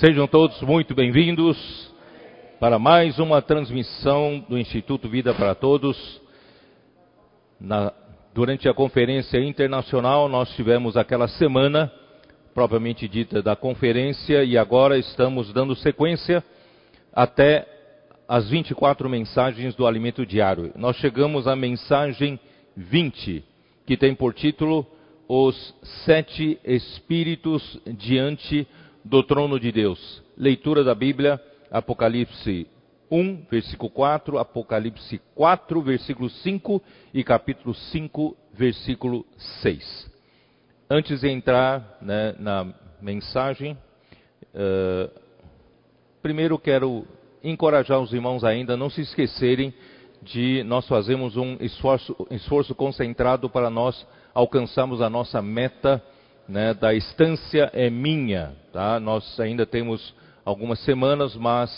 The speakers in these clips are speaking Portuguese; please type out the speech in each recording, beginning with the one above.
Sejam todos muito bem-vindos para mais uma transmissão do Instituto Vida para Todos. Na, durante a conferência internacional, nós tivemos aquela semana, propriamente dita, da conferência, e agora estamos dando sequência até as 24 mensagens do alimento diário. Nós chegamos à mensagem 20, que tem por título Os Sete Espíritos Diante do Trono de Deus. Leitura da Bíblia, Apocalipse 1, versículo 4, Apocalipse 4, versículo 5 e capítulo 5, versículo 6. Antes de entrar né, na mensagem, uh, primeiro quero encorajar os irmãos ainda a não se esquecerem de nós fazermos um esforço, esforço concentrado para nós alcançarmos a nossa meta né, da estância é minha. Tá? Nós ainda temos algumas semanas, mas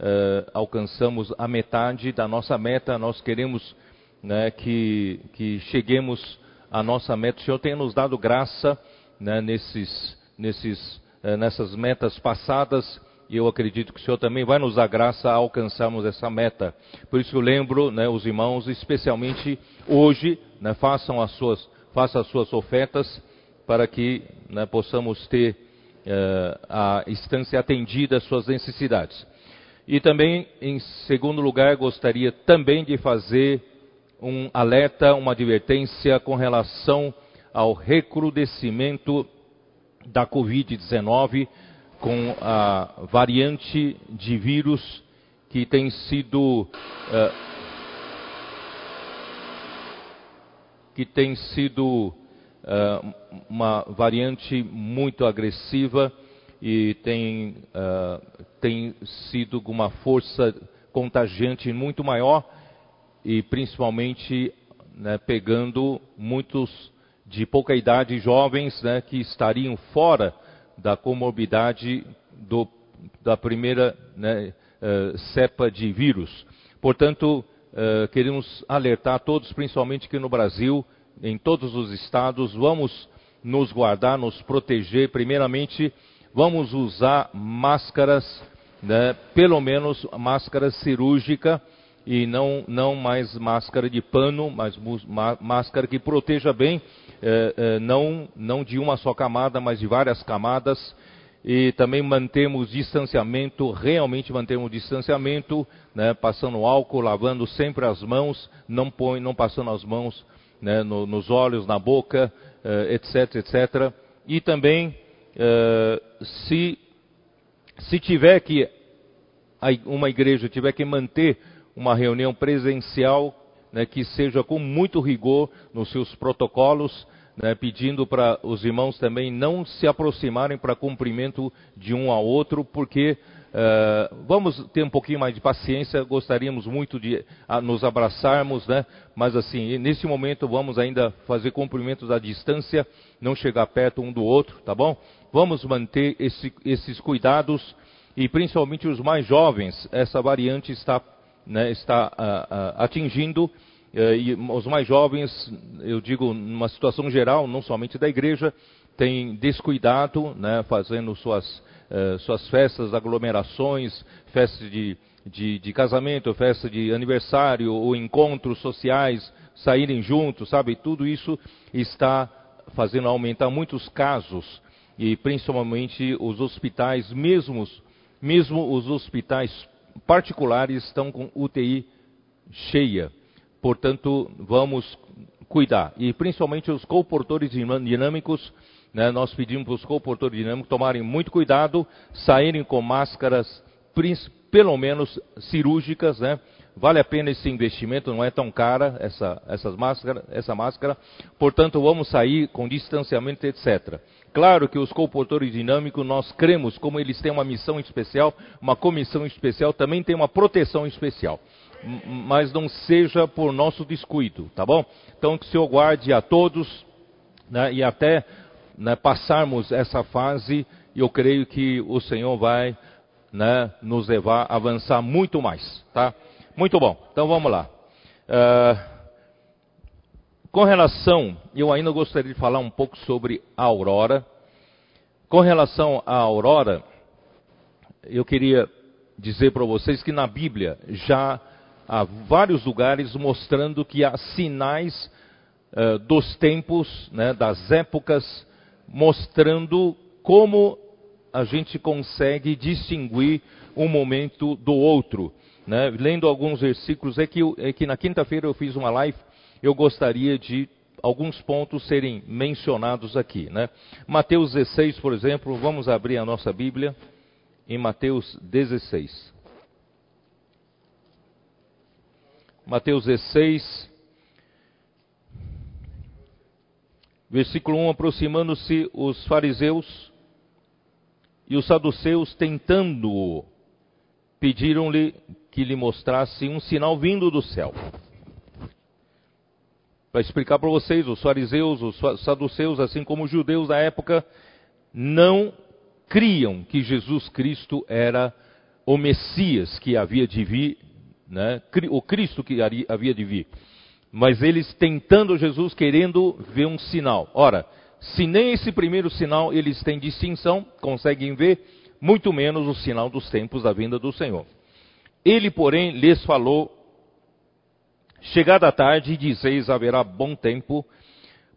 uh, alcançamos a metade da nossa meta. Nós queremos né, que, que cheguemos à nossa meta. O Senhor tem nos dado graça né, nesses, nesses, uh, nessas metas passadas e eu acredito que o Senhor também vai nos dar graça a alcançarmos essa meta. Por isso eu lembro, né, os irmãos, especialmente hoje, né, façam as suas, façam as suas ofertas para que né, possamos ter uh, a instância atendida às suas necessidades. E também, em segundo lugar, gostaria também de fazer um alerta, uma advertência com relação ao recrudescimento da Covid-19 com a variante de vírus que tem sido uh, que tem sido uh, uma variante muito agressiva e tem, uh, tem sido uma força contagiante muito maior e principalmente né, pegando muitos de pouca idade jovens né, que estariam fora da comorbidade do, da primeira né, uh, cepa de vírus. Portanto, uh, queremos alertar todos, principalmente aqui no Brasil, em todos os estados, vamos nos guardar, nos proteger. Primeiramente, vamos usar máscaras, né, pelo menos máscara cirúrgica e não, não mais máscara de pano, mas máscara que proteja bem é, é, não, não de uma só camada, mas de várias camadas. E também mantemos distanciamento, realmente mantemos distanciamento, né, passando álcool, lavando sempre as mãos, não, põe, não passando as mãos né, no, nos olhos, na boca, é, etc, etc. E também, é, se, se tiver que, uma igreja tiver que manter uma reunião presencial, né, que seja com muito rigor nos seus protocolos, né, pedindo para os irmãos também não se aproximarem para cumprimento de um ao outro, porque uh, vamos ter um pouquinho mais de paciência, gostaríamos muito de a, nos abraçarmos, né, mas assim, nesse momento vamos ainda fazer cumprimentos à distância, não chegar perto um do outro, tá bom? Vamos manter esse, esses cuidados e principalmente os mais jovens, essa variante está, né, está uh, atingindo é, e os mais jovens, eu digo numa situação geral, não somente da igreja, têm descuidado, né, fazendo suas, uh, suas festas, aglomerações, festas de, de, de, casamento, festa de aniversário ou encontros sociais, saírem juntos, sabe? Tudo isso está fazendo aumentar muitos casos e principalmente os hospitais, mesmo, mesmo os hospitais particulares estão com UTI cheia. Portanto, vamos cuidar. E principalmente os comportores dinâmicos, né, nós pedimos para os comportores dinâmicos tomarem muito cuidado, saírem com máscaras, pelo menos cirúrgicas, né? Vale a pena esse investimento, não é tão cara essa, essas máscara, essa máscara. Portanto, vamos sair com distanciamento, etc. Claro que os comportores dinâmicos, nós cremos, como eles têm uma missão especial, uma comissão especial, também tem uma proteção especial mas não seja por nosso descuido, tá bom? Então que o Senhor guarde a todos né, e até né, passarmos essa fase, eu creio que o Senhor vai né, nos levar a avançar muito mais, tá? Muito bom, então vamos lá. Uh, com relação, eu ainda gostaria de falar um pouco sobre a aurora. Com relação à aurora, eu queria dizer para vocês que na Bíblia já há vários lugares mostrando que há sinais uh, dos tempos, né, das épocas, mostrando como a gente consegue distinguir um momento do outro. Né? Lendo alguns versículos, é que, é que na quinta-feira eu fiz uma live, eu gostaria de alguns pontos serem mencionados aqui. Né? Mateus 16, por exemplo, vamos abrir a nossa Bíblia em Mateus 16. Mateus 16, versículo 1: Aproximando-se os fariseus e os saduceus, tentando-o, pediram-lhe que lhe mostrasse um sinal vindo do céu. Para explicar para vocês, os fariseus, os saduceus, assim como os judeus da época, não criam que Jesus Cristo era o Messias que havia de vir, né? o Cristo que havia de vir. Mas eles tentando Jesus, querendo ver um sinal. Ora, se nem esse primeiro sinal eles têm distinção, conseguem ver, muito menos o sinal dos tempos da vinda do Senhor. Ele, porém, lhes falou: Chegada a tarde, dizeis haverá bom tempo,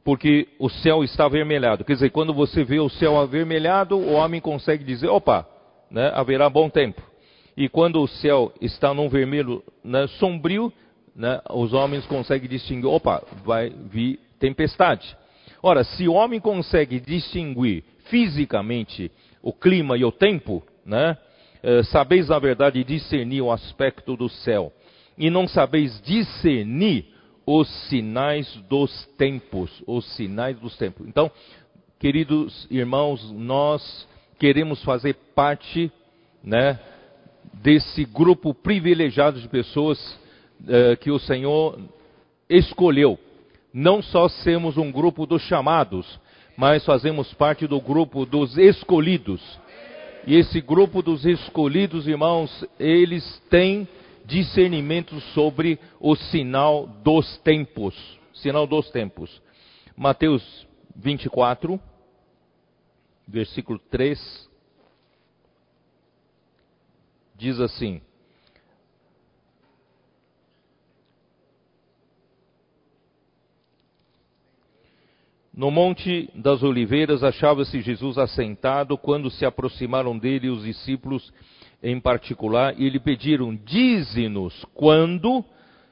porque o céu está avermelhado. Quer dizer, quando você vê o céu avermelhado, o homem consegue dizer: opa, né, haverá bom tempo. E quando o céu está num vermelho né, sombrio, né, os homens conseguem distinguir: opa, vai vir tempestade. Ora, se o homem consegue distinguir fisicamente o clima e o tempo, né, eh, sabeis na verdade discernir o aspecto do céu, e não sabeis discernir os sinais dos tempos, os sinais dos tempos. Então, queridos irmãos, nós queremos fazer parte, né, desse grupo privilegiado de pessoas uh, que o Senhor escolheu. Não só sermos um grupo dos chamados, mas fazemos parte do grupo dos escolhidos. E esse grupo dos escolhidos, irmãos, eles têm discernimento sobre o sinal dos tempos. Sinal dos tempos. Mateus 24, versículo 3, diz assim: No Monte das Oliveiras achava-se Jesus assentado quando se aproximaram dele os discípulos em particular e lhe pediram: Dize-nos quando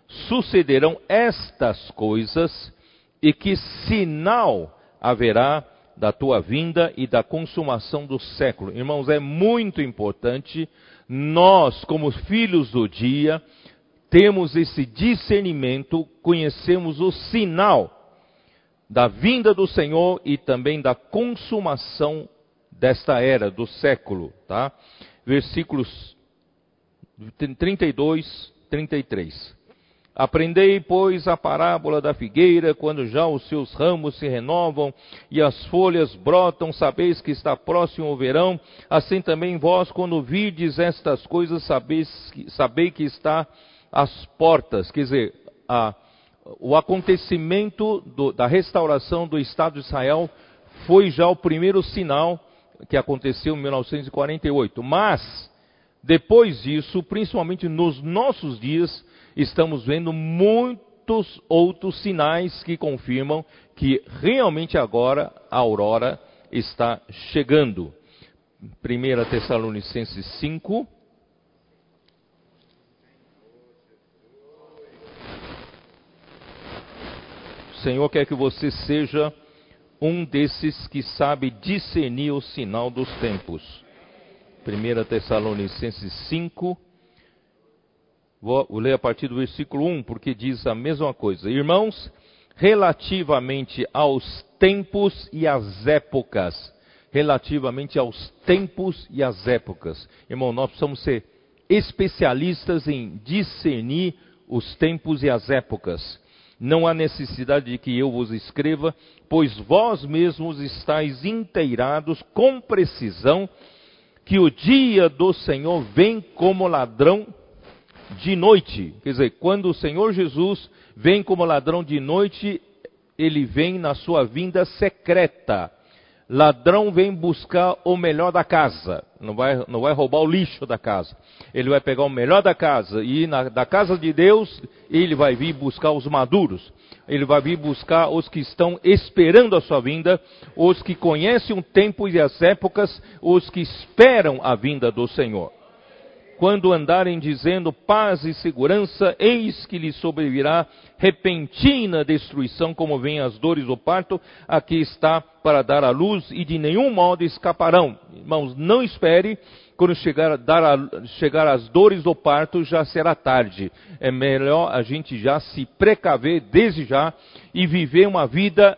sucederão estas coisas e que sinal haverá da tua vinda e da consumação do século. Irmãos, é muito importante nós, como filhos do dia, temos esse discernimento, conhecemos o sinal da vinda do Senhor e também da consumação desta era, do século, tá? Versículos 32, 33. Aprendei, pois, a parábola da figueira, quando já os seus ramos se renovam e as folhas brotam, sabeis que está próximo o verão. Assim também vós, quando virdes estas coisas, sabeis, sabei que está às portas. Quer dizer, a o acontecimento do, da restauração do Estado de Israel foi já o primeiro sinal que aconteceu em 1948. Mas, depois disso, principalmente nos nossos dias, estamos vendo muitos outros sinais que confirmam que realmente agora a aurora está chegando. 1 Tessalonicenses 5, O Senhor quer que você seja um desses que sabe discernir o sinal dos tempos. 1 Tessalonicenses 5, vou ler a partir do versículo 1, porque diz a mesma coisa. Irmãos, relativamente aos tempos e às épocas, relativamente aos tempos e às épocas. Irmão, nós precisamos ser especialistas em discernir os tempos e as épocas. Não há necessidade de que eu vos escreva, pois vós mesmos estáis inteirados com precisão que o dia do Senhor vem como ladrão de noite. Quer dizer, quando o Senhor Jesus vem como ladrão de noite, ele vem na sua vinda secreta. Ladrão vem buscar o melhor da casa, não vai, não vai roubar o lixo da casa. Ele vai pegar o melhor da casa e na, da casa de Deus ele vai vir buscar os maduros. Ele vai vir buscar os que estão esperando a sua vinda, os que conhecem o tempo e as épocas, os que esperam a vinda do Senhor quando andarem dizendo paz e segurança, eis que lhes sobrevirá repentina destruição, como vêm as dores do parto, aqui está para dar a luz, e de nenhum modo escaparão. Irmãos, não espere, quando chegar, dar a, chegar as dores do parto, já será tarde. É melhor a gente já se precaver desde já e viver uma vida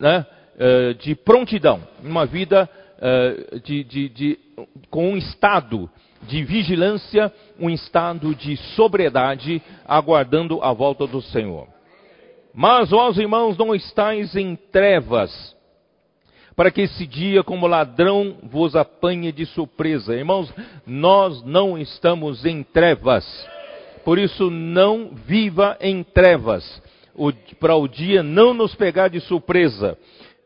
né, eh, de prontidão, uma vida eh, de, de, de, com um estado de vigilância, um estado de sobriedade, aguardando a volta do Senhor. Mas vós, irmãos, não estáis em trevas, para que esse dia, como ladrão, vos apanhe de surpresa. Irmãos, nós não estamos em trevas, por isso não viva em trevas, para o dia não nos pegar de surpresa.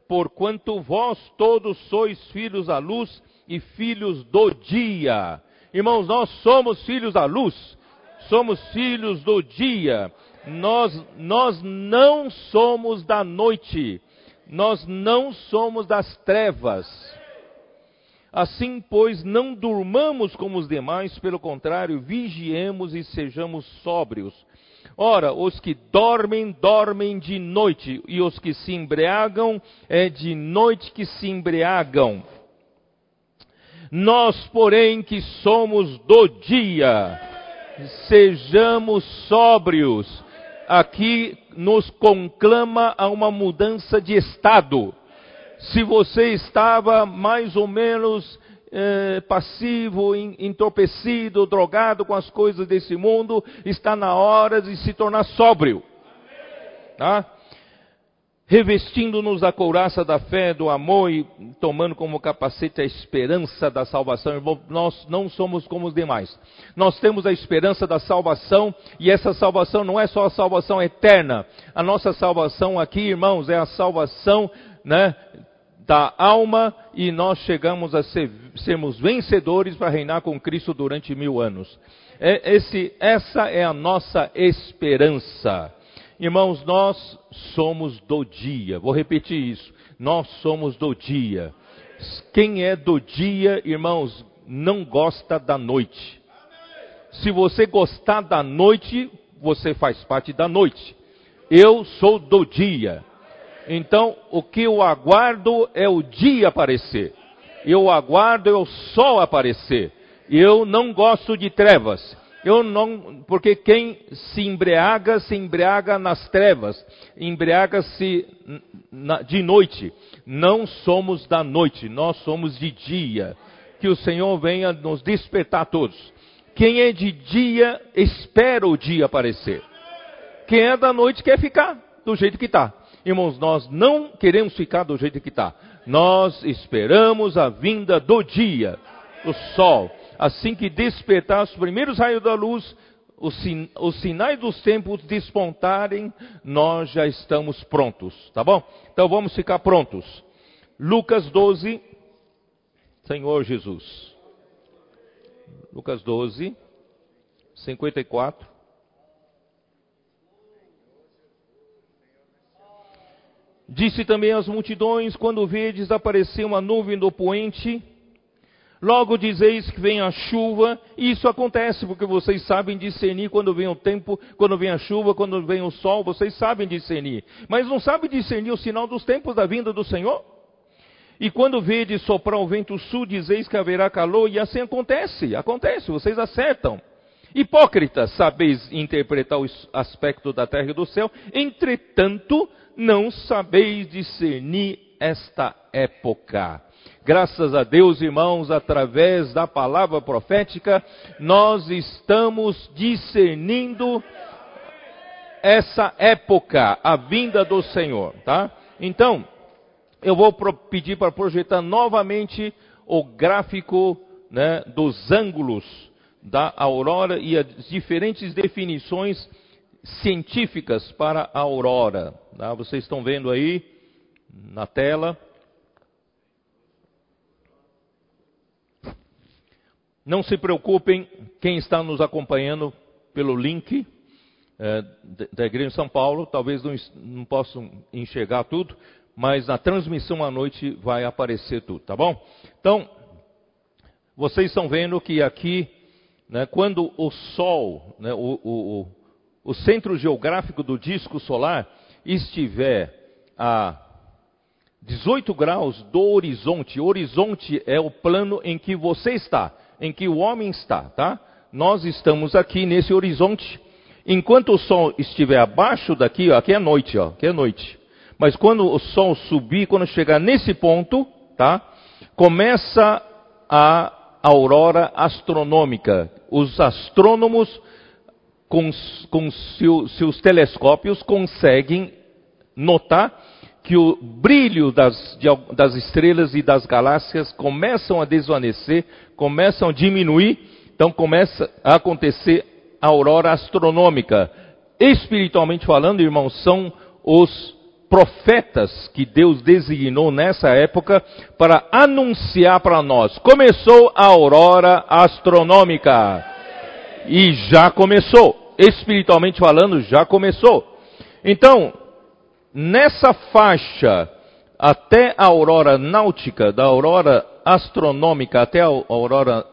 Porquanto vós todos sois filhos da luz e filhos do dia. Irmãos, nós somos filhos da luz, somos filhos do dia, nós, nós não somos da noite, nós não somos das trevas. Assim, pois, não durmamos como os demais, pelo contrário, vigiemos e sejamos sóbrios. Ora, os que dormem, dormem de noite, e os que se embriagam, é de noite que se embriagam. Nós, porém, que somos do dia, sejamos sóbrios. Aqui nos conclama a uma mudança de estado. Se você estava mais ou menos eh, passivo, entorpecido, drogado com as coisas desse mundo, está na hora de se tornar sóbrio. Tá? Revestindo-nos da couraça da fé, do amor e tomando como capacete a esperança da salvação. Nós não somos como os demais. Nós temos a esperança da salvação e essa salvação não é só a salvação eterna. A nossa salvação aqui, irmãos, é a salvação, né, da alma e nós chegamos a ser, sermos vencedores para reinar com Cristo durante mil anos. É, esse, essa é a nossa esperança. Irmãos, nós somos do dia. Vou repetir isso. Nós somos do dia. Quem é do dia, irmãos, não gosta da noite. Se você gostar da noite, você faz parte da noite. Eu sou do dia. Então, o que eu aguardo é o dia aparecer. Eu aguardo é o sol aparecer. Eu não gosto de trevas. Eu não, porque quem se embriaga, se embriaga nas trevas, embriaga-se de noite. Não somos da noite, nós somos de dia. Que o Senhor venha nos despertar todos. Quem é de dia, espera o dia aparecer. Quem é da noite quer ficar do jeito que está. Irmãos, nós não queremos ficar do jeito que está. Nós esperamos a vinda do dia, do sol assim que despertar os primeiros raios da luz, os, sin os sinais dos tempos despontarem, nós já estamos prontos, tá bom? Então vamos ficar prontos. Lucas 12, Senhor Jesus. Lucas 12, 54. Disse também às multidões: quando vedes aparecer uma nuvem do poente, Logo dizeis que vem a chuva, e isso acontece porque vocês sabem discernir quando vem o tempo, quando vem a chuva, quando vem o sol, vocês sabem discernir. Mas não sabem discernir o sinal dos tempos da vinda do Senhor? E quando vedes soprar o vento sul, dizeis que haverá calor, e assim acontece, acontece, vocês acertam. Hipócritas, sabeis interpretar o aspecto da terra e do céu, entretanto, não sabeis discernir esta época. Graças a Deus, irmãos, através da palavra profética, nós estamos discernindo essa época, a vinda do Senhor, tá? Então, eu vou pedir para projetar novamente o gráfico né, dos ângulos da aurora e as diferentes definições científicas para a aurora. Tá? Vocês estão vendo aí na tela Não se preocupem, quem está nos acompanhando pelo link é, da Igreja de São Paulo, talvez não, não possam enxergar tudo, mas na transmissão à noite vai aparecer tudo, tá bom? Então, vocês estão vendo que aqui, né, quando o Sol, né, o, o, o centro geográfico do disco solar estiver a 18 graus do horizonte, horizonte é o plano em que você está em que o homem está, tá? Nós estamos aqui nesse horizonte. Enquanto o sol estiver abaixo daqui, ó, aqui é noite, ó, aqui é noite. Mas quando o sol subir, quando chegar nesse ponto, tá? Começa a aurora astronômica. Os astrônomos com, com seu, seus telescópios conseguem notar que o brilho das, das estrelas e das galáxias começam a desvanecer, começam a diminuir, então começa a acontecer a aurora astronômica. Espiritualmente falando, irmãos, são os profetas que Deus designou nessa época para anunciar para nós. Começou a aurora astronômica. E já começou. Espiritualmente falando, já começou. Então, nessa faixa até a aurora náutica, da aurora astronômica até a aurora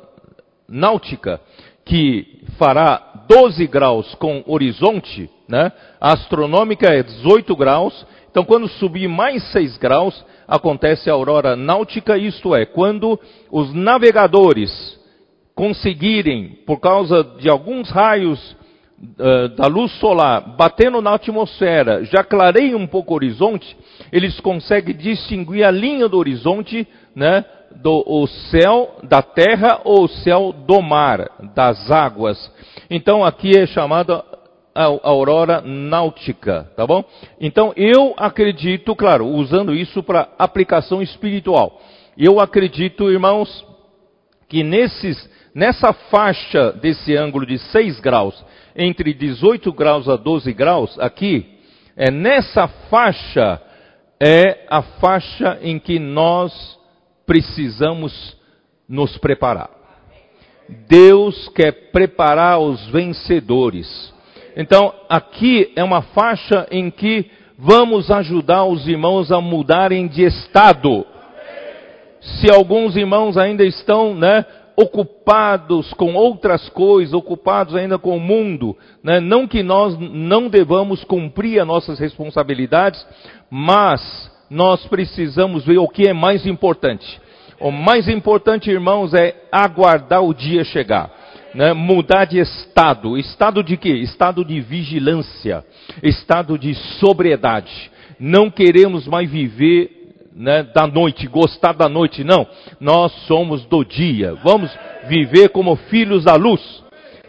náutica, que fará 12 graus com horizonte, né? A astronômica é 18 graus, então quando subir mais 6 graus, acontece a aurora náutica, isto é, quando os navegadores conseguirem, por causa de alguns raios da luz solar batendo na atmosfera já clareia um pouco o horizonte, eles conseguem distinguir a linha do horizonte, né, do o céu da terra ou o céu do mar, das águas. Então aqui é chamada a aurora náutica, tá bom? Então eu acredito, claro, usando isso para aplicação espiritual. Eu acredito, irmãos, que nesses, nessa faixa desse ângulo de 6 graus, entre 18 graus a 12 graus, aqui, é nessa faixa, é a faixa em que nós precisamos nos preparar. Deus quer preparar os vencedores. Então, aqui é uma faixa em que vamos ajudar os irmãos a mudarem de estado. Se alguns irmãos ainda estão, né, ocupados com outras coisas, ocupados ainda com o mundo. Né? Não que nós não devamos cumprir as nossas responsabilidades, mas nós precisamos ver o que é mais importante. O mais importante, irmãos, é aguardar o dia chegar. Né? Mudar de estado. Estado de quê? Estado de vigilância. Estado de sobriedade. Não queremos mais viver né, da noite, gostar da noite, não. Nós somos do dia. Vamos viver como filhos da luz.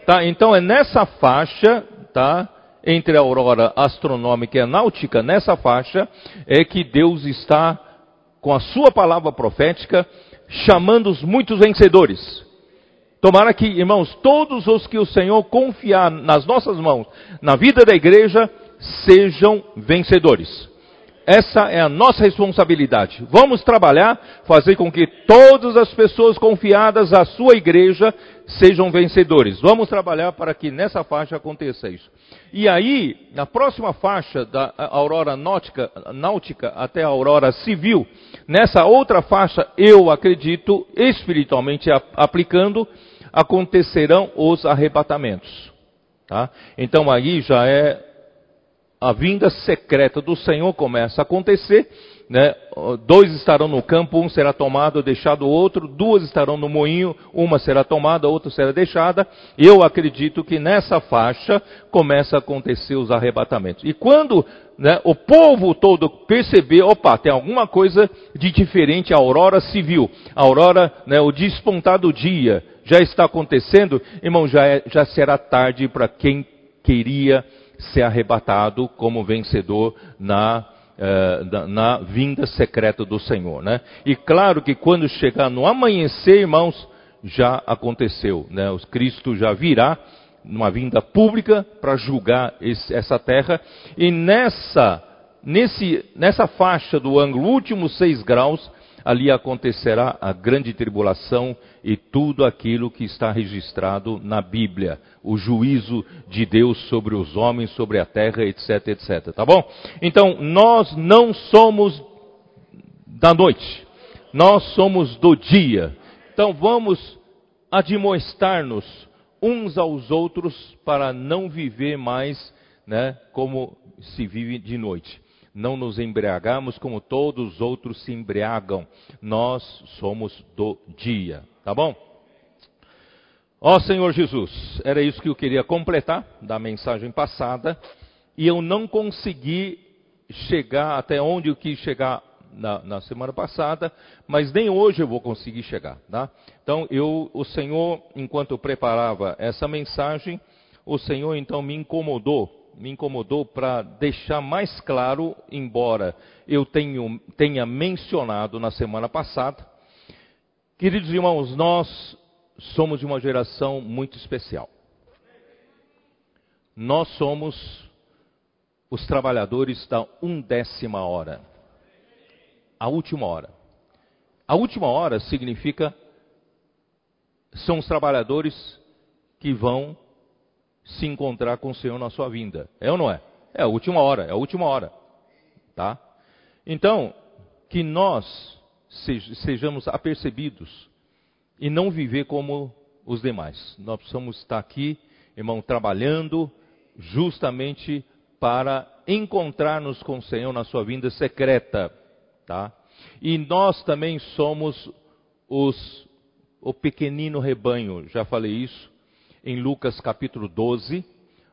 Tá? Então é nessa faixa, tá? Entre a aurora astronômica e a náutica, nessa faixa é que Deus está com a sua palavra profética chamando os muitos vencedores. Tomara que, irmãos, todos os que o Senhor confiar nas nossas mãos, na vida da igreja, sejam vencedores. Essa é a nossa responsabilidade. Vamos trabalhar, fazer com que todas as pessoas confiadas à sua igreja sejam vencedores. Vamos trabalhar para que nessa faixa aconteça isso. E aí, na próxima faixa da aurora náutica, náutica até a aurora civil, nessa outra faixa, eu acredito, espiritualmente aplicando, acontecerão os arrebatamentos. Tá? Então aí já é a vinda secreta do Senhor começa a acontecer, né? Dois estarão no campo, um será tomado, deixado o outro, duas estarão no moinho, uma será tomada, outra será deixada. Eu acredito que nessa faixa começa a acontecer os arrebatamentos. E quando né, o povo todo perceber, opa, tem alguma coisa de diferente, a aurora civil, a aurora, né, o despontar do dia já está acontecendo, irmão, já, é, já será tarde para quem queria ser arrebatado como vencedor na, eh, na, na, vinda secreta do Senhor. Né? E claro que quando chegar no amanhecer, irmãos, já aconteceu. Né? O Cristo já virá numa vinda pública para julgar esse, essa terra. E nessa, nesse, nessa faixa do ângulo último seis graus, ali acontecerá a grande tribulação e tudo aquilo que está registrado na Bíblia, o juízo de Deus sobre os homens, sobre a terra, etc, etc. Tá bom? Então, nós não somos da noite, nós somos do dia. Então, vamos admoestar-nos uns aos outros para não viver mais né, como se vive de noite. Não nos embriagamos como todos os outros se embriagam. Nós somos do dia. Tá bom? Ó Senhor Jesus, era isso que eu queria completar da mensagem passada. E eu não consegui chegar até onde eu quis chegar na, na, semana passada, mas nem hoje eu vou conseguir chegar. Tá? Então, eu, o Senhor, enquanto eu preparava essa mensagem, o Senhor então me incomodou me incomodou para deixar mais claro, embora eu tenho, tenha mencionado na semana passada. Queridos irmãos, nós somos de uma geração muito especial. Nós somos os trabalhadores da undécima hora. A última hora. A última hora significa são os trabalhadores que vão se encontrar com o Senhor na sua vinda. É ou não é? É a última hora, é a última hora. Tá? Então, que nós sejamos apercebidos e não viver como os demais. Nós precisamos estar aqui, irmão, trabalhando justamente para encontrar-nos com o Senhor na sua vinda secreta, tá? E nós também somos os o pequenino rebanho, já falei isso, em Lucas capítulo 12,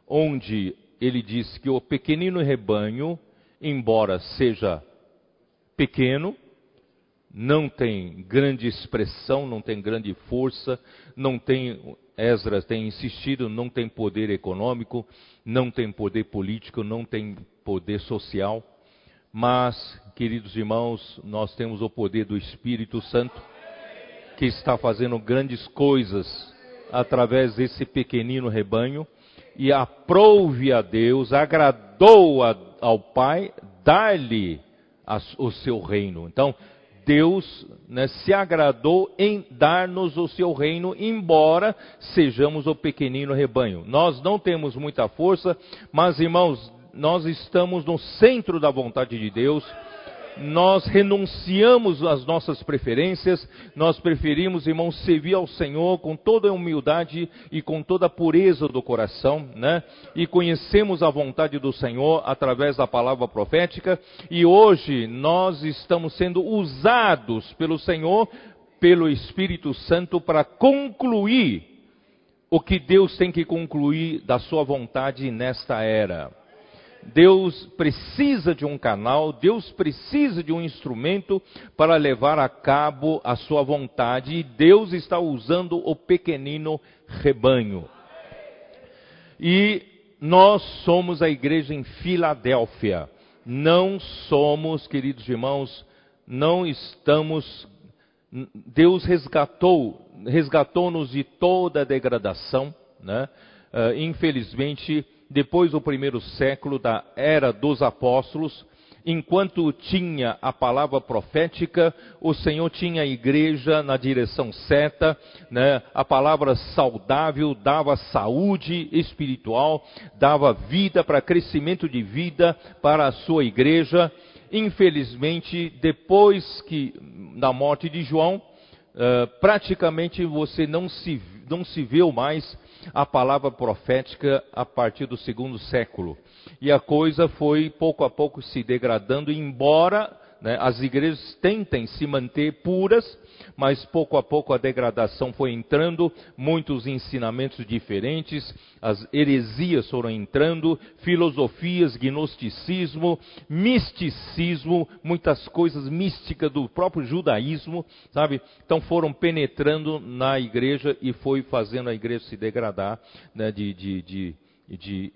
onde ele diz que o pequenino rebanho, embora seja pequeno, não tem grande expressão, não tem grande força, não tem, Esdras tem insistido, não tem poder econômico, não tem poder político, não tem poder social, mas, queridos irmãos, nós temos o poder do Espírito Santo, que está fazendo grandes coisas através desse pequenino rebanho e aprouve a Deus, agradou a, ao Pai dar-lhe o seu reino. Então, Deus né, se agradou em dar-nos o seu reino, embora sejamos o pequenino rebanho. Nós não temos muita força, mas irmãos, nós estamos no centro da vontade de Deus nós renunciamos às nossas preferências, nós preferimos, irmãos, servir ao Senhor com toda a humildade e com toda a pureza do coração, né? E conhecemos a vontade do Senhor através da palavra profética, e hoje nós estamos sendo usados pelo Senhor, pelo Espírito Santo, para concluir o que Deus tem que concluir da sua vontade nesta era. Deus precisa de um canal, Deus precisa de um instrumento para levar a cabo a sua vontade, e Deus está usando o pequenino rebanho. E nós somos a igreja em Filadélfia. Não somos, queridos irmãos, não estamos. Deus resgatou, resgatou-nos de toda a degradação, né? Uh, infelizmente, depois do primeiro século da era dos apóstolos, enquanto tinha a palavra profética, o Senhor tinha a igreja na direção certa, né? a palavra saudável dava saúde espiritual, dava vida para crescimento de vida para a sua igreja. Infelizmente, depois que da morte de João, uh, praticamente você não se, não se viu mais a palavra profética a partir do segundo século. E a coisa foi pouco a pouco se degradando, embora né, as igrejas tentem se manter puras, mas pouco a pouco a degradação foi entrando, muitos ensinamentos diferentes, as heresias foram entrando, filosofias, gnosticismo, misticismo, muitas coisas místicas do próprio judaísmo, sabe? Então foram penetrando na igreja e foi fazendo a igreja se degradar, né, de, de, de, de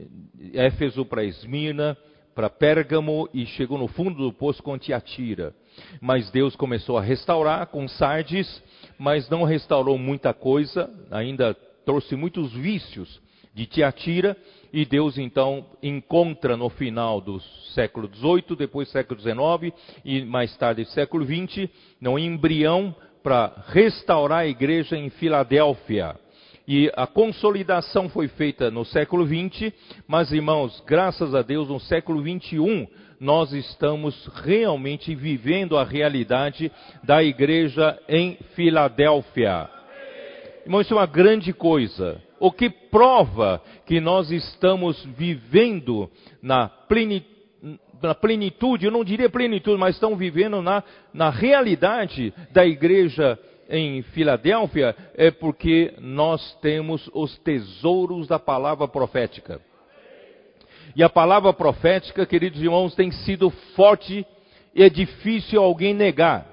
Éfeso para Esmirna, para Pérgamo e chegou no fundo do poço com Tiatira. Mas Deus começou a restaurar com Sardes, mas não restaurou muita coisa, ainda trouxe muitos vícios de Tiatira, e Deus então encontra no final do século XVIII, depois século XIX e mais tarde século XX, no embrião para restaurar a igreja em Filadélfia. E a consolidação foi feita no século XX, mas irmãos, graças a Deus, no século XXI, nós estamos realmente vivendo a realidade da igreja em Filadélfia. Irmão, isso é uma grande coisa. O que prova que nós estamos vivendo na plenitude, na plenitude, eu não diria plenitude, mas estão vivendo na, na realidade da igreja em Filadélfia, é porque nós temos os tesouros da palavra profética. E a palavra profética, queridos irmãos, tem sido forte e é difícil alguém negar.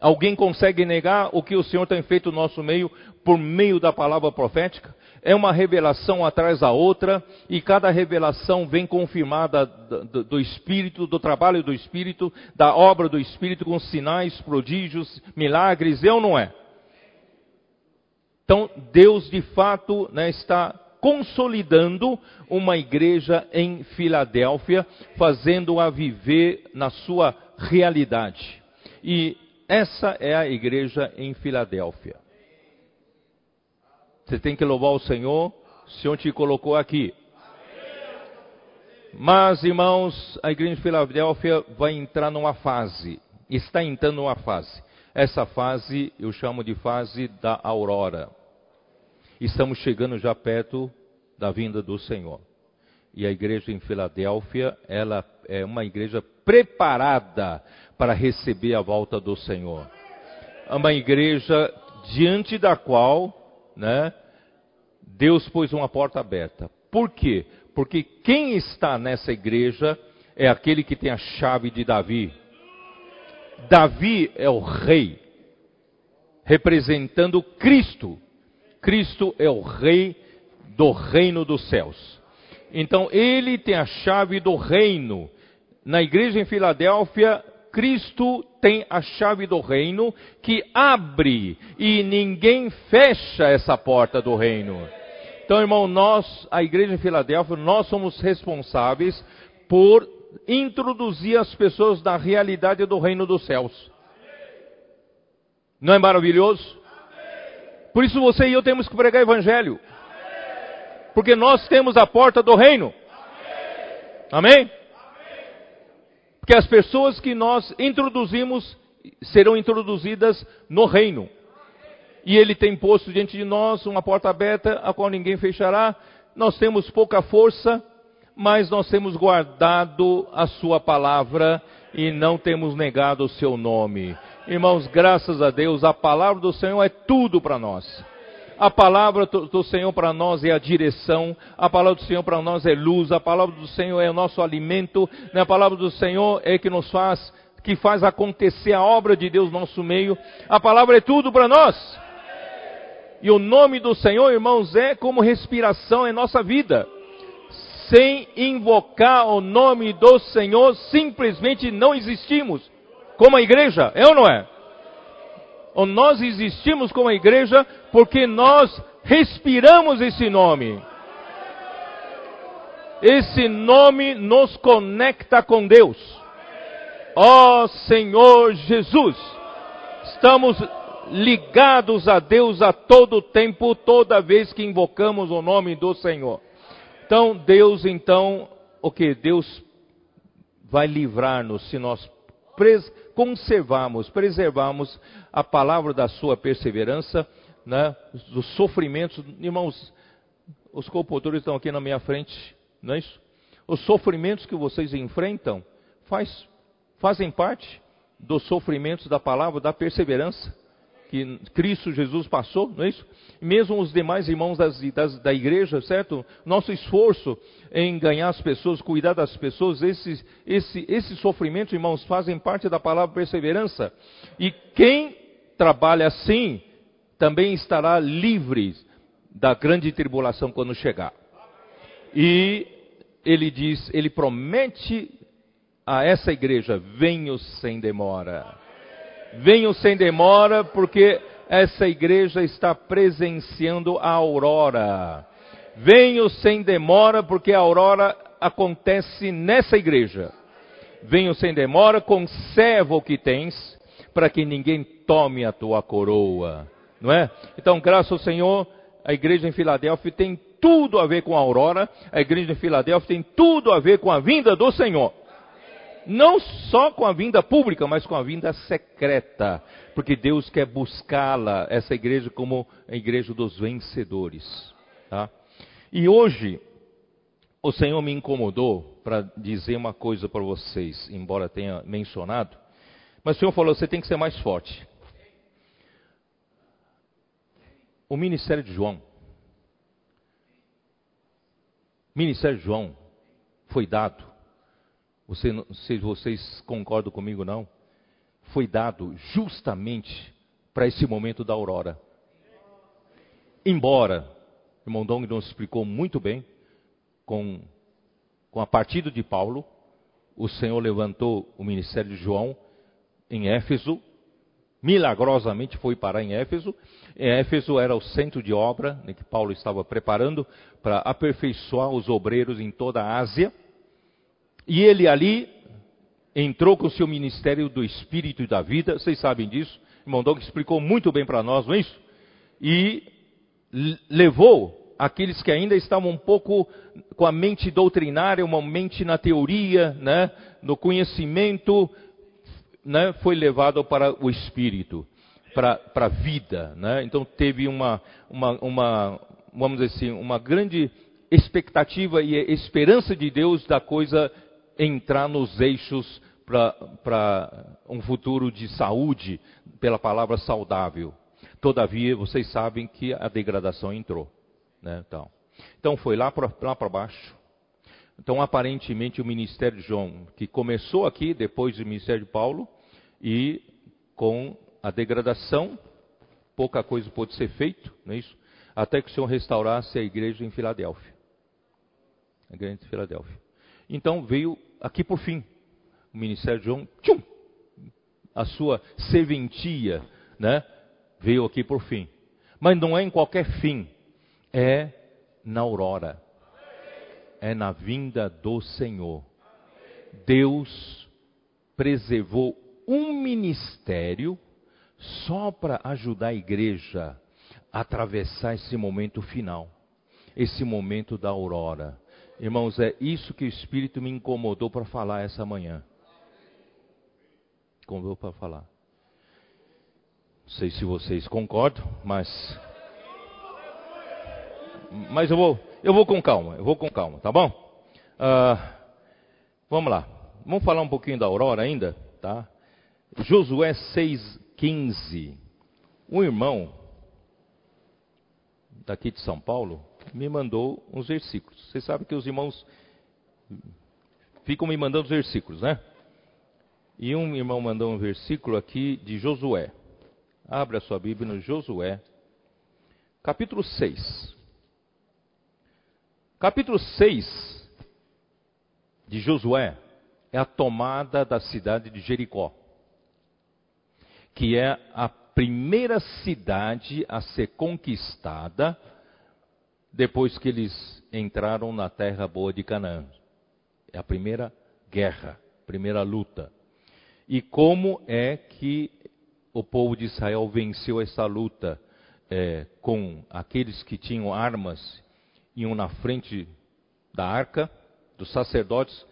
Alguém consegue negar o que o Senhor tem feito no nosso meio por meio da palavra profética? É uma revelação atrás da outra, e cada revelação vem confirmada do, do, Espírito, do trabalho do Espírito, da obra do Espírito, com sinais, prodígios, milagres, é ou não é? Então, Deus de fato né, está consolidando uma igreja em Filadélfia, fazendo-a viver na sua realidade. E essa é a igreja em Filadélfia. Você tem que louvar o Senhor, o Senhor te colocou aqui. Mas, irmãos, a igreja de Filadélfia vai entrar numa fase, está entrando numa fase. Essa fase eu chamo de fase da aurora. Estamos chegando já perto da vinda do Senhor. E a igreja em Filadélfia, ela é uma igreja preparada para receber a volta do Senhor. É uma igreja diante da qual, né, Deus pôs uma porta aberta. Por quê? Porque quem está nessa igreja é aquele que tem a chave de Davi. Davi é o rei, representando Cristo. Cristo é o rei do reino dos céus. Então ele tem a chave do reino. Na igreja em Filadélfia, Cristo tem a chave do reino que abre e ninguém fecha essa porta do reino. Então, irmão, nós, a igreja em Filadélfia, nós somos responsáveis por introduzir as pessoas na realidade do reino dos céus. Não é maravilhoso? Por isso você e eu temos que pregar evangelho. Porque nós temos a porta do reino. Amém? Que as pessoas que nós introduzimos serão introduzidas no reino. E ele tem posto diante de nós uma porta aberta, a qual ninguém fechará. Nós temos pouca força, mas nós temos guardado a sua palavra e não temos negado o seu nome. Irmãos, graças a Deus, a palavra do Senhor é tudo para nós. A palavra do Senhor para nós é a direção, a palavra do Senhor para nós é luz, a palavra do Senhor é o nosso alimento, né? a palavra do Senhor é que nos faz, que faz acontecer a obra de Deus no nosso meio. A palavra é tudo para nós. E o nome do Senhor, irmãos, é como respiração em nossa vida. Sem invocar o nome do Senhor, simplesmente não existimos. Como a igreja, é ou não é? ou nós existimos como igreja porque nós respiramos esse nome. Esse nome nos conecta com Deus. Ó oh, Senhor Jesus, estamos ligados a Deus a todo tempo, toda vez que invocamos o nome do Senhor. Então, Deus, então, o que? Deus vai livrar-nos se nós conservarmos, preservarmos a palavra da sua perseverança, né, dos sofrimentos. Irmãos, os compositores estão aqui na minha frente, não é isso? Os sofrimentos que vocês enfrentam faz, fazem parte dos sofrimentos da palavra, da perseverança que Cristo Jesus passou, não é isso? Mesmo os demais irmãos das, das, da igreja, certo? Nosso esforço em ganhar as pessoas, cuidar das pessoas, esses, esse, esses sofrimentos, irmãos, fazem parte da palavra perseverança. E quem trabalha assim, também estará livre da grande tribulação quando chegar. E ele diz, ele promete a essa igreja: venho sem demora. Venham sem demora, porque essa igreja está presenciando a aurora. Venho sem demora, porque a aurora acontece nessa igreja. Venho sem demora, conserva o que tens, para que ninguém tome a tua coroa. Não é? Então, graças ao Senhor, a igreja em Filadélfia tem tudo a ver com a aurora, a igreja em Filadélfia tem tudo a ver com a vinda do Senhor. Não só com a vinda pública, mas com a vinda secreta, porque Deus quer buscá-la, essa igreja, como a igreja dos vencedores. Tá? E hoje, o Senhor me incomodou para dizer uma coisa para vocês, embora tenha mencionado, mas o Senhor falou: você tem que ser mais forte. O ministério de João. Ministério João foi dado, você, não sei se vocês concordam comigo não, foi dado justamente para esse momento da aurora. Embora, o irmão Dong nos explicou muito bem, com, com a partida de Paulo, o Senhor levantou o ministério de João em Éfeso, milagrosamente foi parar em Éfeso. Éfeso era o centro de obra né, que Paulo estava preparando para aperfeiçoar os obreiros em toda a Ásia. E ele ali entrou com o seu ministério do Espírito e da vida, vocês sabem disso. Irmão Doug explicou muito bem para nós, não é isso? E levou aqueles que ainda estavam um pouco com a mente doutrinária, uma mente na teoria, né, no conhecimento, né, foi levado para o espírito, para a vida. Né? Então teve uma, uma, uma, vamos dizer assim, uma grande expectativa e esperança de Deus da coisa entrar nos eixos para um futuro de saúde, pela palavra saudável. Todavia, vocês sabem que a degradação entrou. Né? Então, então foi lá para baixo. Então, aparentemente, o ministério de João, que começou aqui, depois do ministério de Paulo, e com a degradação, pouca coisa pôde ser feito, não é isso? Até que o Senhor restaurasse a igreja em Filadélfia. A igreja de Filadélfia. Então veio aqui por fim o ministério de João, tchum, a sua serventia, né? Veio aqui por fim. Mas não é em qualquer fim, é na aurora. É na vinda do Senhor. Deus preservou um ministério só para ajudar a igreja a atravessar esse momento final, esse momento da aurora. Irmãos, é isso que o Espírito me incomodou para falar essa manhã. Convidou para falar. Não sei se vocês concordam, mas. Mas eu vou, eu vou com calma, eu vou com calma, tá bom? Uh, vamos lá. Vamos falar um pouquinho da aurora ainda, tá? Josué 6,15. Um irmão daqui de São Paulo me mandou uns versículos. Você sabe que os irmãos ficam me mandando os versículos, né? E um irmão mandou um versículo aqui de Josué. Abra sua Bíblia no Josué, capítulo 6. Capítulo 6 de Josué é a tomada da cidade de Jericó que é a primeira cidade a ser conquistada depois que eles entraram na terra boa de Canaã. É a primeira guerra, primeira luta. E como é que o povo de Israel venceu essa luta é, com aqueles que tinham armas, iam na frente da arca, dos sacerdotes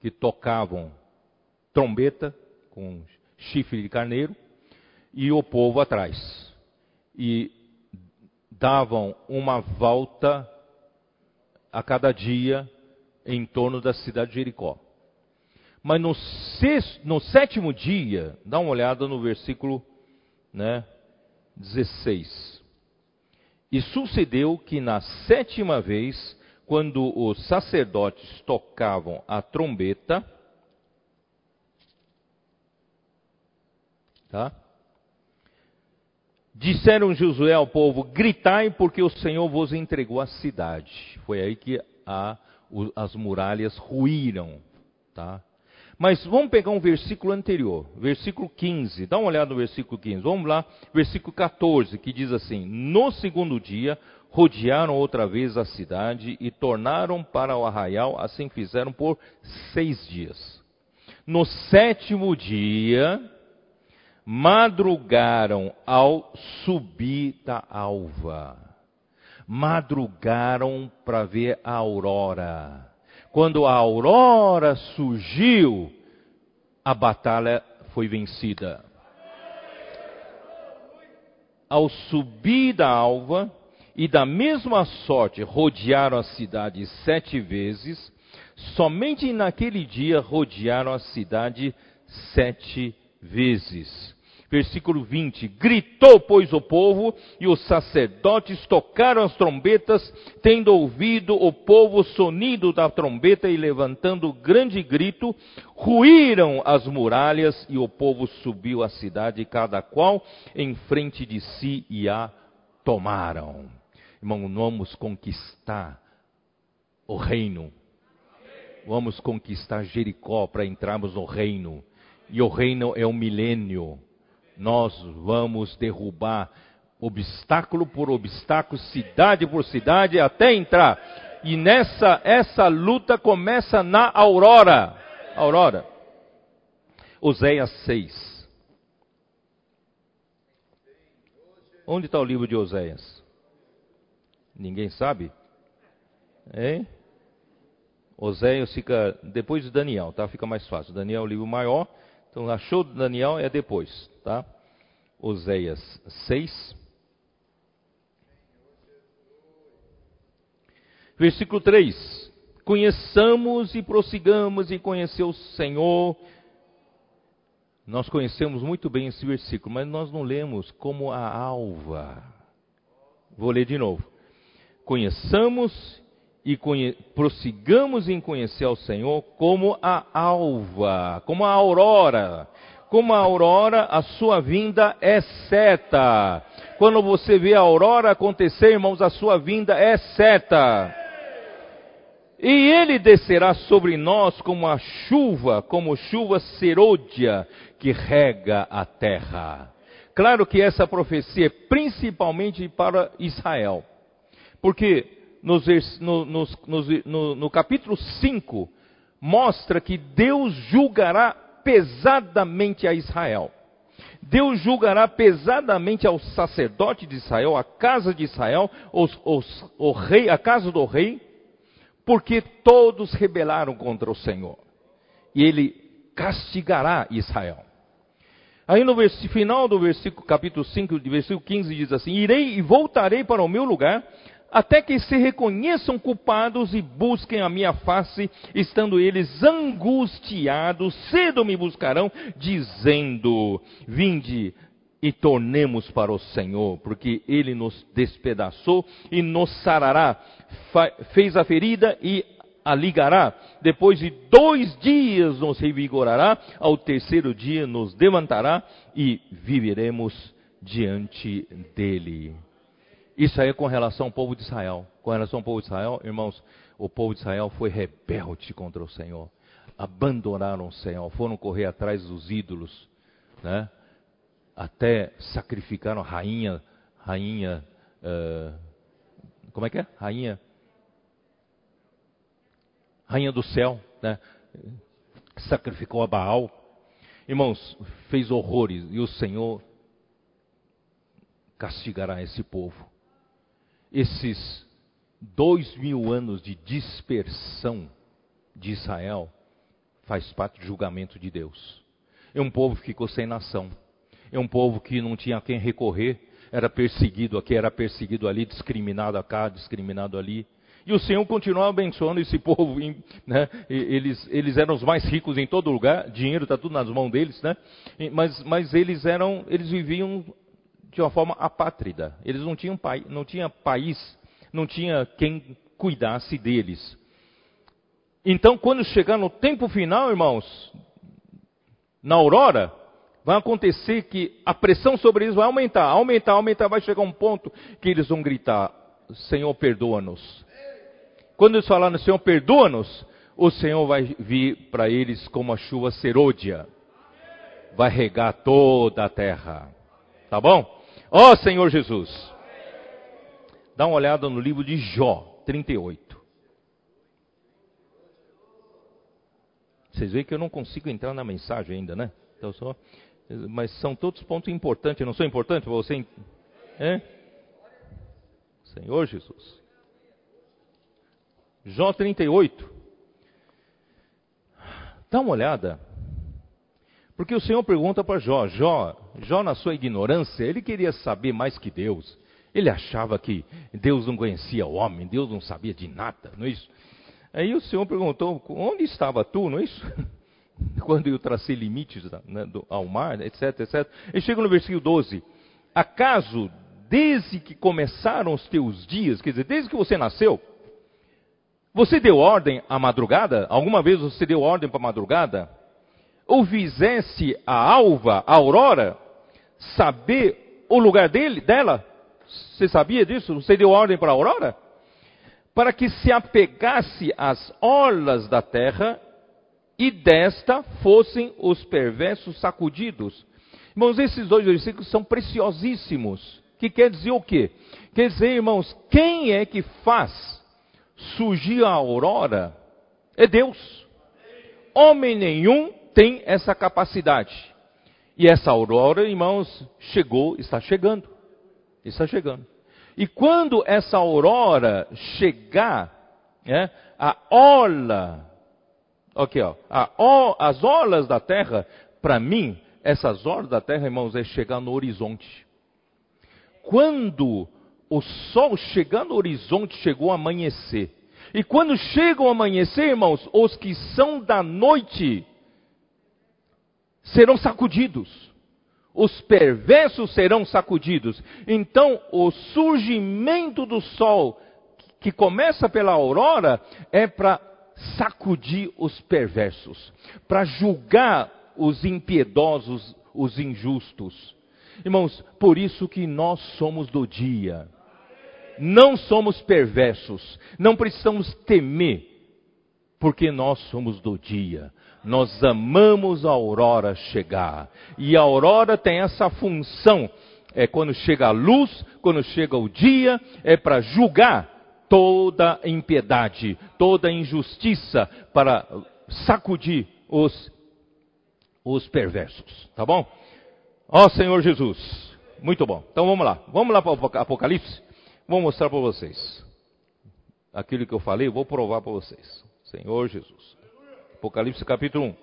que tocavam trombeta com chifre de carneiro, e o povo atrás. E davam uma volta a cada dia em torno da cidade de Jericó. Mas no, sexto, no sétimo dia, dá uma olhada no versículo né, 16. E sucedeu que na sétima vez, quando os sacerdotes tocavam a trombeta, tá? Disseram Josué ao povo: Gritai, porque o Senhor vos entregou a cidade. Foi aí que a, as muralhas ruíram. Tá? Mas vamos pegar um versículo anterior, versículo 15. Dá uma olhada no versículo 15. Vamos lá, versículo 14, que diz assim: No segundo dia, rodearam outra vez a cidade e tornaram para o arraial, assim fizeram por seis dias. No sétimo dia, madrugaram ao subir da alva. Madrugaram para ver a aurora. Quando a aurora surgiu, a batalha foi vencida. Ao subir da alva, e da mesma sorte rodearam a cidade sete vezes, somente naquele dia rodearam a cidade sete vezes versículo 20: Gritou, pois, o povo, e os sacerdotes tocaram as trombetas, tendo ouvido o povo o sonido da trombeta e levantando grande grito, ruíram as muralhas e o povo subiu à cidade, cada qual em frente de si e a tomaram. Irmão, vamos conquistar o reino. Vamos conquistar Jericó para entrarmos no reino. E o reino é o milênio nós vamos derrubar obstáculo por obstáculo, cidade por cidade, até entrar. E nessa essa luta começa na aurora. Aurora. Oséias 6. Onde está o livro de Oséias? Ninguém sabe? Hein? Oséias fica depois de Daniel, tá? Fica mais fácil. Daniel é o livro maior. Então, achou Daniel é depois, tá? Oséias 6. Versículo 3. Conheçamos e prossigamos em conhecer o Senhor. Nós conhecemos muito bem esse versículo, mas nós não lemos como a alva. Vou ler de novo. Conheçamos e conhe prossigamos em conhecer ao Senhor como a alva, como a aurora. Como a aurora, a sua vinda é certa. Quando você vê a aurora acontecer, irmãos, a sua vinda é certa. E ele descerá sobre nós como a chuva, como chuva serôdia que rega a terra. Claro que essa profecia é principalmente para Israel. Porque nos, no, no, no capítulo 5, mostra que Deus julgará pesadamente a Israel. Deus julgará pesadamente ao sacerdote de Israel, a casa de Israel, os, os, o rei, a casa do rei, porque todos rebelaram contra o Senhor. E ele castigará Israel. Aí no final do versículo, capítulo 5, versículo 15, diz assim: Irei e voltarei para o meu lugar, até que se reconheçam culpados e busquem a minha face, estando eles angustiados, cedo me buscarão, dizendo: Vinde e tornemos para o Senhor, porque ele nos despedaçou e nos sarará, fez a ferida e a ligará. Depois de dois dias nos revigorará, ao terceiro dia nos levantará e viveremos diante dele. Isso aí é com relação ao povo de Israel. Com relação ao povo de Israel, irmãos, o povo de Israel foi rebelde contra o Senhor. Abandonaram o Senhor, foram correr atrás dos ídolos, né? Até sacrificaram a rainha, rainha, uh, como é que é? Rainha, rainha do céu, né? Sacrificou a Baal. Irmãos, fez horrores e o Senhor castigará esse povo esses dois mil anos de dispersão de Israel faz parte do julgamento de Deus. É um povo que ficou sem nação. É um povo que não tinha a quem recorrer. Era perseguido aqui, era perseguido ali, discriminado cá, discriminado ali. E o Senhor continuava abençoando esse povo. Né? Eles, eles eram os mais ricos em todo lugar. Dinheiro está tudo nas mãos deles, né? Mas, mas eles eram, eles viviam de uma forma apátrida. Eles não tinham, pai, não tinha país, não tinha quem cuidasse deles. Então, quando chegar no tempo final, irmãos, na aurora, vai acontecer que a pressão sobre eles vai aumentar, aumentar, aumentar, vai chegar um ponto que eles vão gritar: Senhor, perdoa-nos. Quando eles falarem, Senhor, perdoa-nos, o Senhor vai vir para eles como a chuva serôdia. Vai regar toda a terra. Tá bom? Ó oh, Senhor Jesus. Dá uma olhada no livro de Jó, 38. Vocês veem que eu não consigo entrar na mensagem ainda, né? Então só, mas são todos pontos importantes, não são importantes para você? É? Senhor Jesus. Jó 38. Dá uma olhada. Porque o Senhor pergunta para Jó, Jó, Jó na sua ignorância, ele queria saber mais que Deus. Ele achava que Deus não conhecia o homem, Deus não sabia de nada, não é isso? Aí o Senhor perguntou, onde estava tu, não é isso? Quando eu tracei limites né, do, ao mar, etc, etc. E chega no versículo 12. Acaso, desde que começaram os teus dias, quer dizer, desde que você nasceu, você deu ordem à madrugada? Alguma vez você deu ordem para a madrugada? Ou fizesse a alva, a aurora, saber o lugar dele, dela? Você sabia disso? Você deu ordem para a aurora? Para que se apegasse às orlas da terra e desta fossem os perversos sacudidos. Irmãos, esses dois versículos são preciosíssimos. Que quer dizer o quê? Quer dizer, irmãos, quem é que faz surgir a aurora é Deus. Homem nenhum tem essa capacidade. E essa aurora, irmãos, chegou, está chegando. Está chegando. E quando essa aurora chegar, né, a orla, ok, ó, a, as orlas da terra, para mim, essas orlas da terra, irmãos, é chegar no horizonte. Quando o sol chegando no horizonte, chegou a amanhecer. E quando chega o amanhecer, irmãos, os que são da noite serão sacudidos. Os perversos serão sacudidos. Então, o surgimento do sol, que começa pela aurora, é para sacudir os perversos, para julgar os impiedosos, os injustos. Irmãos, por isso que nós somos do dia. Não somos perversos, não precisamos temer, porque nós somos do dia. Nós amamos a aurora chegar. E a aurora tem essa função. É quando chega a luz, quando chega o dia, é para julgar toda impiedade, toda injustiça, para sacudir os, os perversos. Tá bom? Ó Senhor Jesus. Muito bom. Então vamos lá. Vamos lá para o Apocalipse. Vou mostrar para vocês. Aquilo que eu falei, vou provar para vocês. Senhor Jesus. Apocalipse capítulo 1.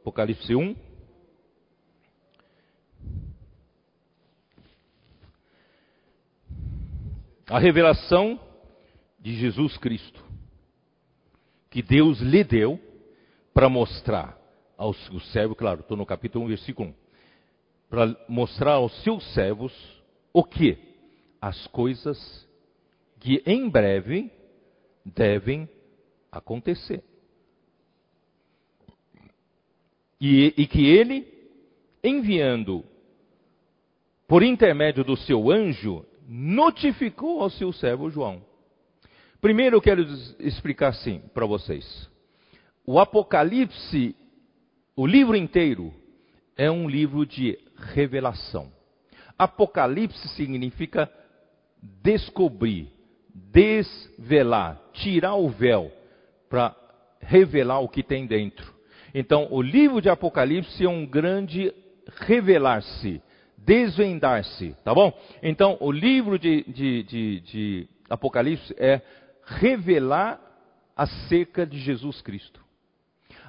Apocalipse 1. A revelação de Jesus Cristo, que Deus lhe deu para mostrar aos seus servos, claro, estou no capítulo 1, versículo 1, para mostrar aos seus servos o que? As coisas que em breve devem acontecer. E, e que ele, enviando por intermédio do seu anjo, notificou ao seu servo João. Primeiro eu quero explicar assim para vocês. O Apocalipse o livro inteiro é um livro de revelação. Apocalipse significa descobrir, desvelar, tirar o véu para revelar o que tem dentro. Então, o livro de Apocalipse é um grande revelar-se, desvendar-se, tá bom? Então, o livro de, de, de, de Apocalipse é revelar acerca de Jesus Cristo.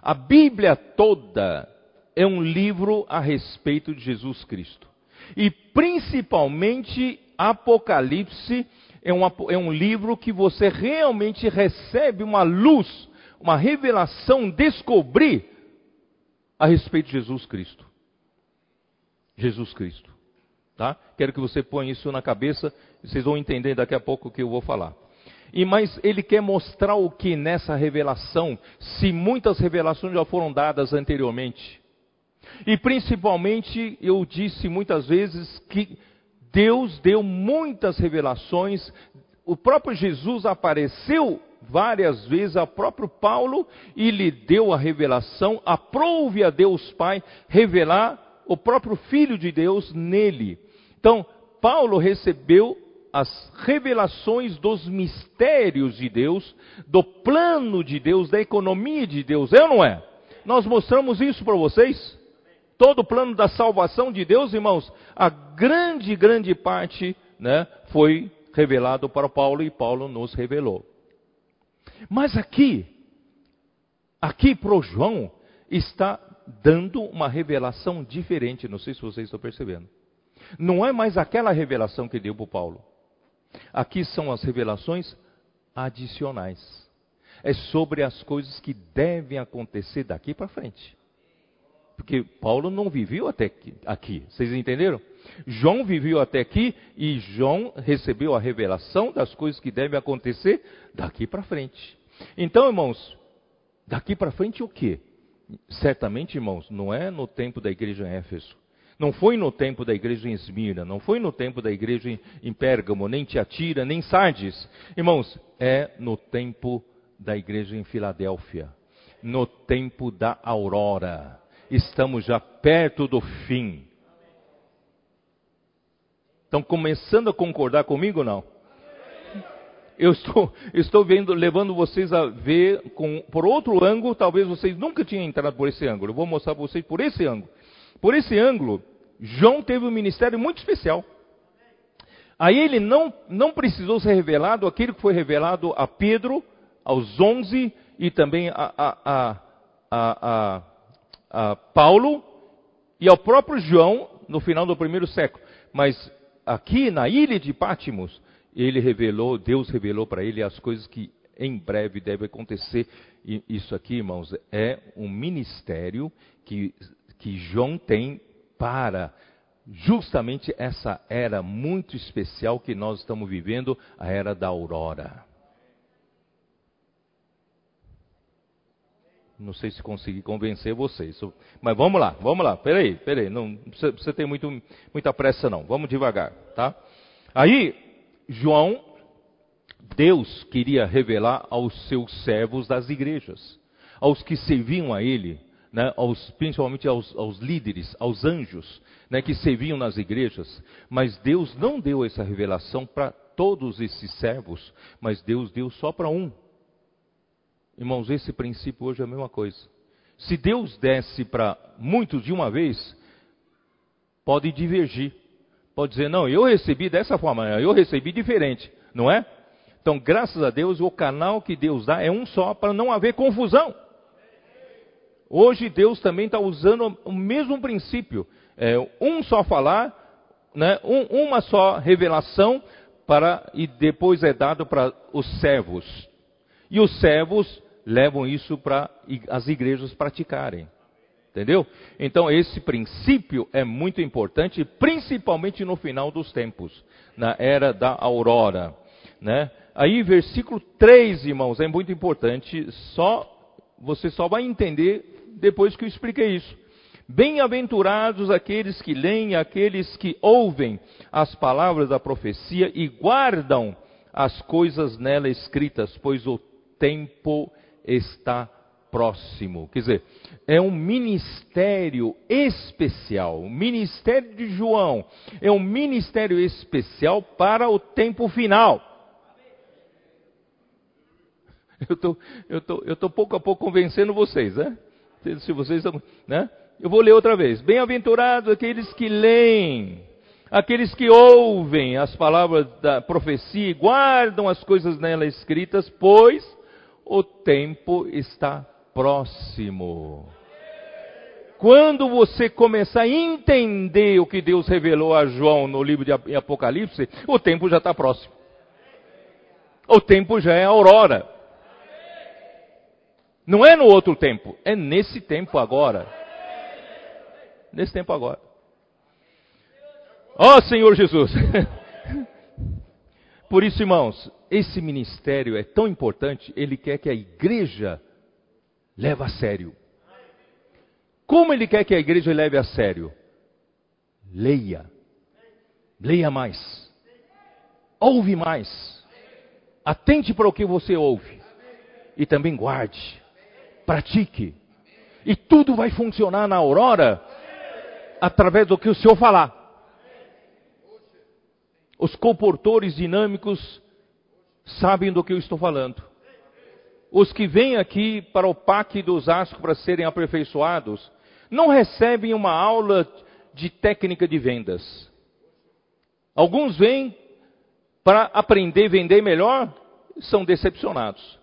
A Bíblia toda é um livro a respeito de Jesus Cristo. E principalmente Apocalipse é um, é um livro que você realmente recebe uma luz, uma revelação, descobrir a respeito de Jesus Cristo. Jesus Cristo. Tá? Quero que você ponha isso na cabeça, vocês vão entender daqui a pouco o que eu vou falar. E mas ele quer mostrar o que nessa revelação, se muitas revelações já foram dadas anteriormente. E principalmente eu disse muitas vezes que Deus deu muitas revelações. O próprio Jesus apareceu várias vezes ao próprio Paulo e lhe deu a revelação. Aprove a Deus Pai revelar o próprio Filho de Deus nele. Então, Paulo recebeu as revelações dos mistérios de Deus, do plano de Deus, da economia de Deus, é ou não é? Nós mostramos isso para vocês? Todo o plano da salvação de Deus, irmãos, a grande, grande parte né, foi revelado para Paulo e Paulo nos revelou. Mas aqui, aqui para o João, está dando uma revelação diferente, não sei se vocês estão percebendo. Não é mais aquela revelação que deu para Paulo. Aqui são as revelações adicionais. É sobre as coisas que devem acontecer daqui para frente. Porque Paulo não viveu até aqui. Vocês entenderam? João viveu até aqui e João recebeu a revelação das coisas que devem acontecer daqui para frente. Então, irmãos, daqui para frente o quê? Certamente, irmãos, não é no tempo da igreja em Éfeso. Não foi no tempo da igreja em Esmirna, não foi no tempo da igreja em Pérgamo, nem Tiatira, nem Sardes. Irmãos, é no tempo da igreja em Filadélfia, no tempo da aurora. Estamos já perto do fim. Estão começando a concordar comigo ou não? Eu estou, estou vendo, levando vocês a ver com, por outro ângulo, talvez vocês nunca tinham entrado por esse ângulo. Eu vou mostrar para vocês por esse ângulo. Por esse ângulo, João teve um ministério muito especial. Aí ele não, não precisou ser revelado aquilo que foi revelado a Pedro, aos onze, e também a, a, a, a, Paulo, e ao próprio João, no final do primeiro século. Mas aqui na ilha de Pátimos, ele revelou, Deus revelou para ele as coisas que em breve devem acontecer. E isso aqui, irmãos, é um ministério que, que João tem para justamente essa era muito especial que nós estamos vivendo, a era da aurora. Não sei se consegui convencer vocês, mas vamos lá, vamos lá. Peraí, peraí, não precisa, ter muito, muita pressa não. Vamos devagar, tá? Aí João, Deus queria revelar aos seus servos das igrejas, aos que serviam a Ele, né, aos, principalmente aos, aos, líderes, aos anjos, né, que serviam nas igrejas. Mas Deus não deu essa revelação para todos esses servos, mas Deus deu só para um. Irmãos, esse princípio hoje é a mesma coisa. Se Deus desse para muitos de uma vez, pode divergir. Pode dizer, não, eu recebi dessa forma, eu recebi diferente, não é? Então, graças a Deus, o canal que Deus dá é um só, para não haver confusão. Hoje Deus também está usando o mesmo princípio. É, um só falar, né, um, uma só revelação, para, e depois é dado para os servos. E os servos levam isso para as igrejas praticarem. Entendeu? Então esse princípio é muito importante, principalmente no final dos tempos, na era da aurora. Né? Aí versículo 3, irmãos, é muito importante, só você só vai entender depois que eu expliquei isso. Bem-aventurados aqueles que leem, aqueles que ouvem as palavras da profecia e guardam as coisas nela escritas, pois o tempo está próximo. Quer dizer, é um ministério especial. O ministério de João é um ministério especial para o tempo final. Eu tô, estou tô, eu tô pouco a pouco convencendo vocês, né? Se vocês estão, né? Eu vou ler outra vez. Bem-aventurados aqueles que leem, aqueles que ouvem as palavras da profecia e guardam as coisas nela escritas, pois o tempo está próximo. Quando você começar a entender o que Deus revelou a João no livro de Apocalipse, o tempo já está próximo. O tempo já é aurora. Não é no outro tempo, é nesse tempo agora. Nesse tempo agora. Ó oh, Senhor Jesus! Por isso, irmãos, esse ministério é tão importante, ele quer que a igreja leve a sério. Como ele quer que a igreja leve a sério? Leia. Leia mais. Ouve mais. Atente para o que você ouve. E também guarde. Pratique. E tudo vai funcionar na aurora através do que o Senhor falar. Os comportores dinâmicos sabem do que eu estou falando. Os que vêm aqui para o PAC dos Ascos para serem aperfeiçoados, não recebem uma aula de técnica de vendas. Alguns vêm para aprender a vender melhor, são decepcionados.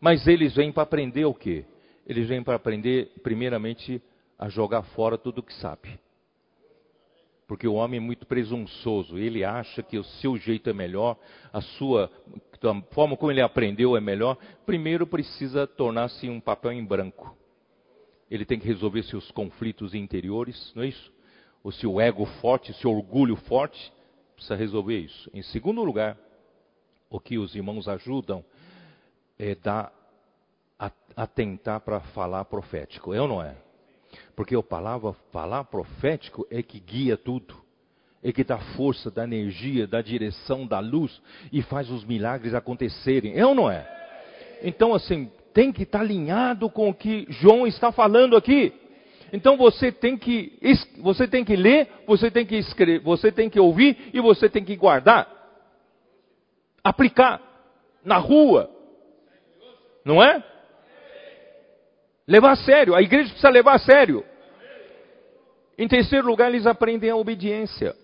Mas eles vêm para aprender o quê? Eles vêm para aprender, primeiramente, a jogar fora tudo o que sabe. Porque o homem é muito presunçoso, ele acha que o seu jeito é melhor, a sua a forma como ele aprendeu é melhor. Primeiro precisa tornar-se um papel em branco. Ele tem que resolver seus conflitos interiores, não é isso? O seu ego forte, seu orgulho forte, precisa resolver isso. Em segundo lugar, o que os irmãos ajudam é dar atentar para falar profético, é ou não é? Porque o palavra falar profético é que guia tudo. É que dá força, dá energia, dá direção, dá luz e faz os milagres acontecerem. É ou não é? Então, assim, tem que estar alinhado com o que João está falando aqui. Então você tem que você tem que ler, você tem que escrever, você tem que ouvir e você tem que guardar. Aplicar na rua. Não é? Levar a sério, a igreja precisa levar a sério. Em terceiro lugar, eles aprendem a obediência.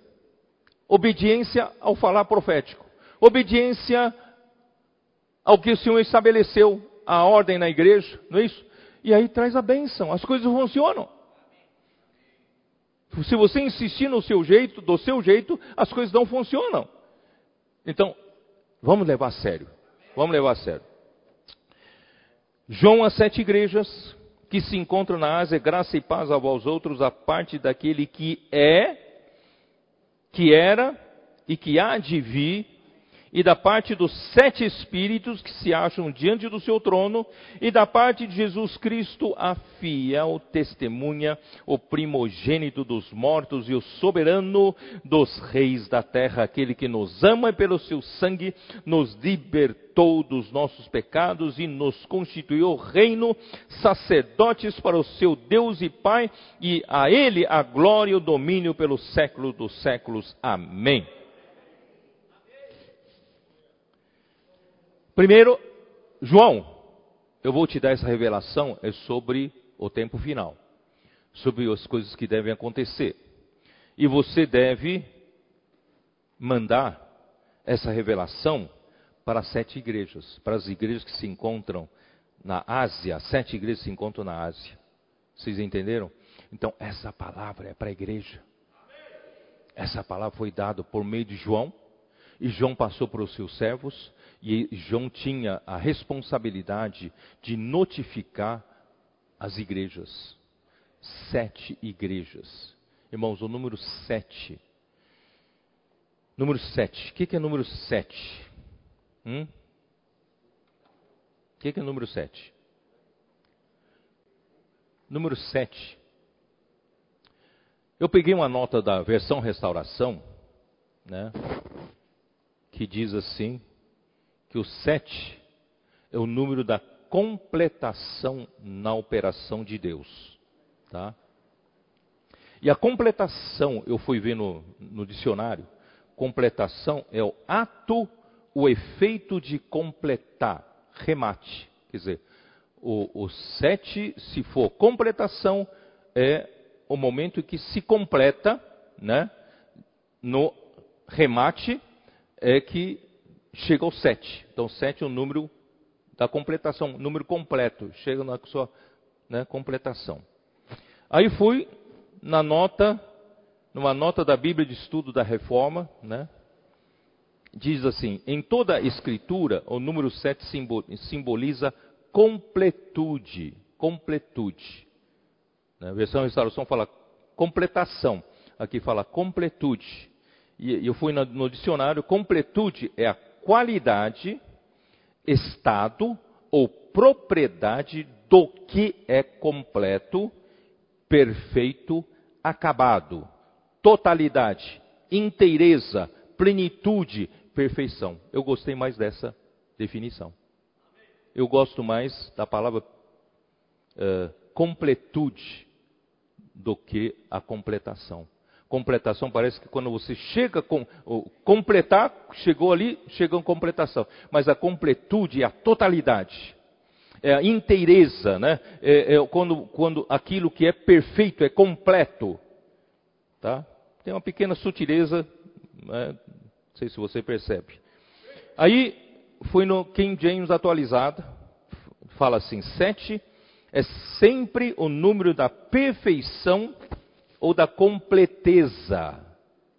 Obediência ao falar profético. Obediência ao que o Senhor estabeleceu, a ordem na igreja, não é isso? E aí traz a bênção, as coisas funcionam. Se você insistir no seu jeito, do seu jeito, as coisas não funcionam. Então, vamos levar a sério. Vamos levar a sério. João as sete igrejas que se encontram na Ásia, graça e paz a vós outros, a parte daquele que é, que era e que há de vir, e da parte dos sete espíritos que se acham diante do seu trono, e da parte de Jesus Cristo, a fiel testemunha, o primogênito dos mortos e o soberano dos reis da terra, aquele que nos ama e pelo seu sangue nos libertou dos nossos pecados e nos constituiu reino, sacerdotes para o seu Deus e Pai, e a ele a glória e o domínio pelos séculos dos séculos. Amém. Primeiro, João, eu vou te dar essa revelação é sobre o tempo final, sobre as coisas que devem acontecer. E você deve mandar essa revelação para sete igrejas, para as igrejas que se encontram na Ásia, sete igrejas se encontram na Ásia. Vocês entenderam? Então, essa palavra é para a igreja. Essa palavra foi dada por meio de João, e João passou para os seus servos, e João tinha a responsabilidade de notificar as igrejas. Sete igrejas. Irmãos, o número sete. Número sete. O que, que é número sete? Hum? O que, que é número sete? Número sete. Eu peguei uma nota da versão restauração, né? Que diz assim: que o sete é o número da completação na operação de Deus. Tá? E a completação, eu fui ver no, no dicionário, completação é o ato, o efeito de completar, remate. Quer dizer, o, o sete, se for completação, é o momento que se completa, né? No remate é que chega ao 7. Então, 7 é o número da completação, número completo, chega na sua né, completação. Aí fui na nota, numa nota da Bíblia de Estudo da Reforma, né, diz assim: em toda a Escritura, o número 7 simboliza completude. Completude. Né, a versão restauração fala completação, aqui fala completude. E eu fui no dicionário, completude é a qualidade, estado ou propriedade do que é completo, perfeito, acabado, totalidade, inteireza, plenitude, perfeição. Eu gostei mais dessa definição. Eu gosto mais da palavra uh, completude do que a completação. Completação parece que quando você chega com completar, chegou ali, chegou a completação. Mas a completude é a totalidade, é a inteireza, né? É, é quando, quando aquilo que é perfeito é completo, tá? Tem uma pequena sutileza, né? não sei se você percebe. Aí foi no King James atualizado, fala assim: sete é sempre o número da perfeição ou da completeza.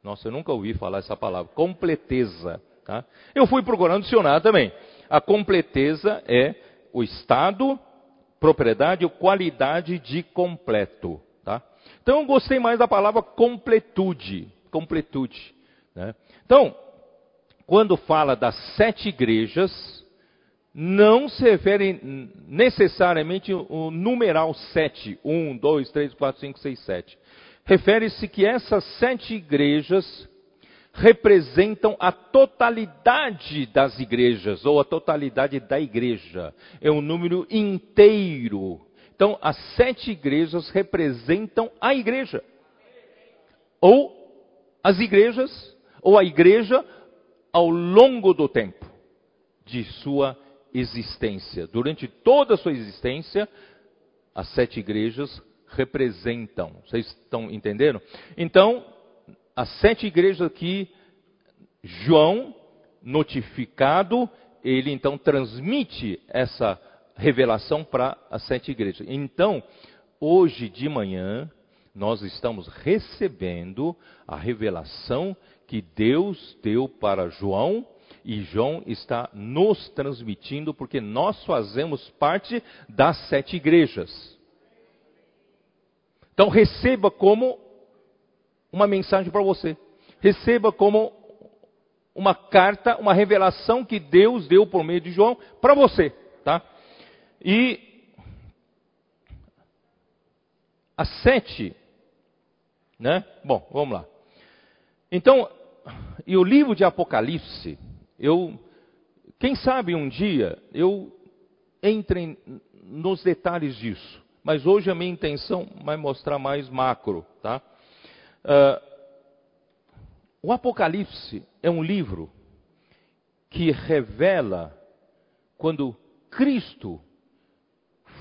Nossa, eu nunca ouvi falar essa palavra, completeza. Tá? Eu fui procurar no dicionário também. A completeza é o estado, propriedade ou qualidade de completo. Tá? Então eu gostei mais da palavra completude. Completude. Né? Então, quando fala das sete igrejas, não se refere necessariamente ao numeral 7, 1, 2, 3, 4, 5, 6, 7. Refere-se que essas sete igrejas representam a totalidade das igrejas, ou a totalidade da igreja. É um número inteiro. Então, as sete igrejas representam a igreja. Ou as igrejas, ou a igreja ao longo do tempo de sua existência. Durante toda a sua existência, as sete igrejas representam. Vocês estão entendendo? Então, as sete igrejas aqui, João, notificado, ele então transmite essa revelação para as sete igrejas. Então, hoje de manhã, nós estamos recebendo a revelação que Deus deu para João e João está nos transmitindo, porque nós fazemos parte das sete igrejas. Então receba como uma mensagem para você. Receba como uma carta, uma revelação que Deus deu por meio de João para você, tá? E as sete, né? Bom, vamos lá. Então, e o livro de Apocalipse, eu, quem sabe um dia eu entre nos detalhes disso. Mas hoje a minha intenção vai mostrar mais macro, tá? Uh, o Apocalipse é um livro que revela quando Cristo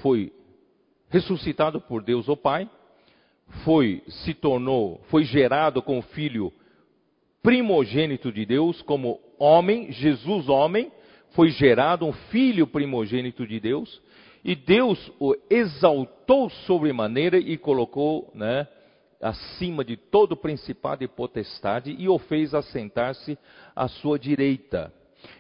foi ressuscitado por Deus o Pai, foi se tornou, foi gerado com o filho primogênito de Deus, como homem, Jesus homem, foi gerado um filho primogênito de Deus, e Deus o exaltou sobremaneira e colocou, né, acima de todo principado e potestade e o fez assentar-se à sua direita.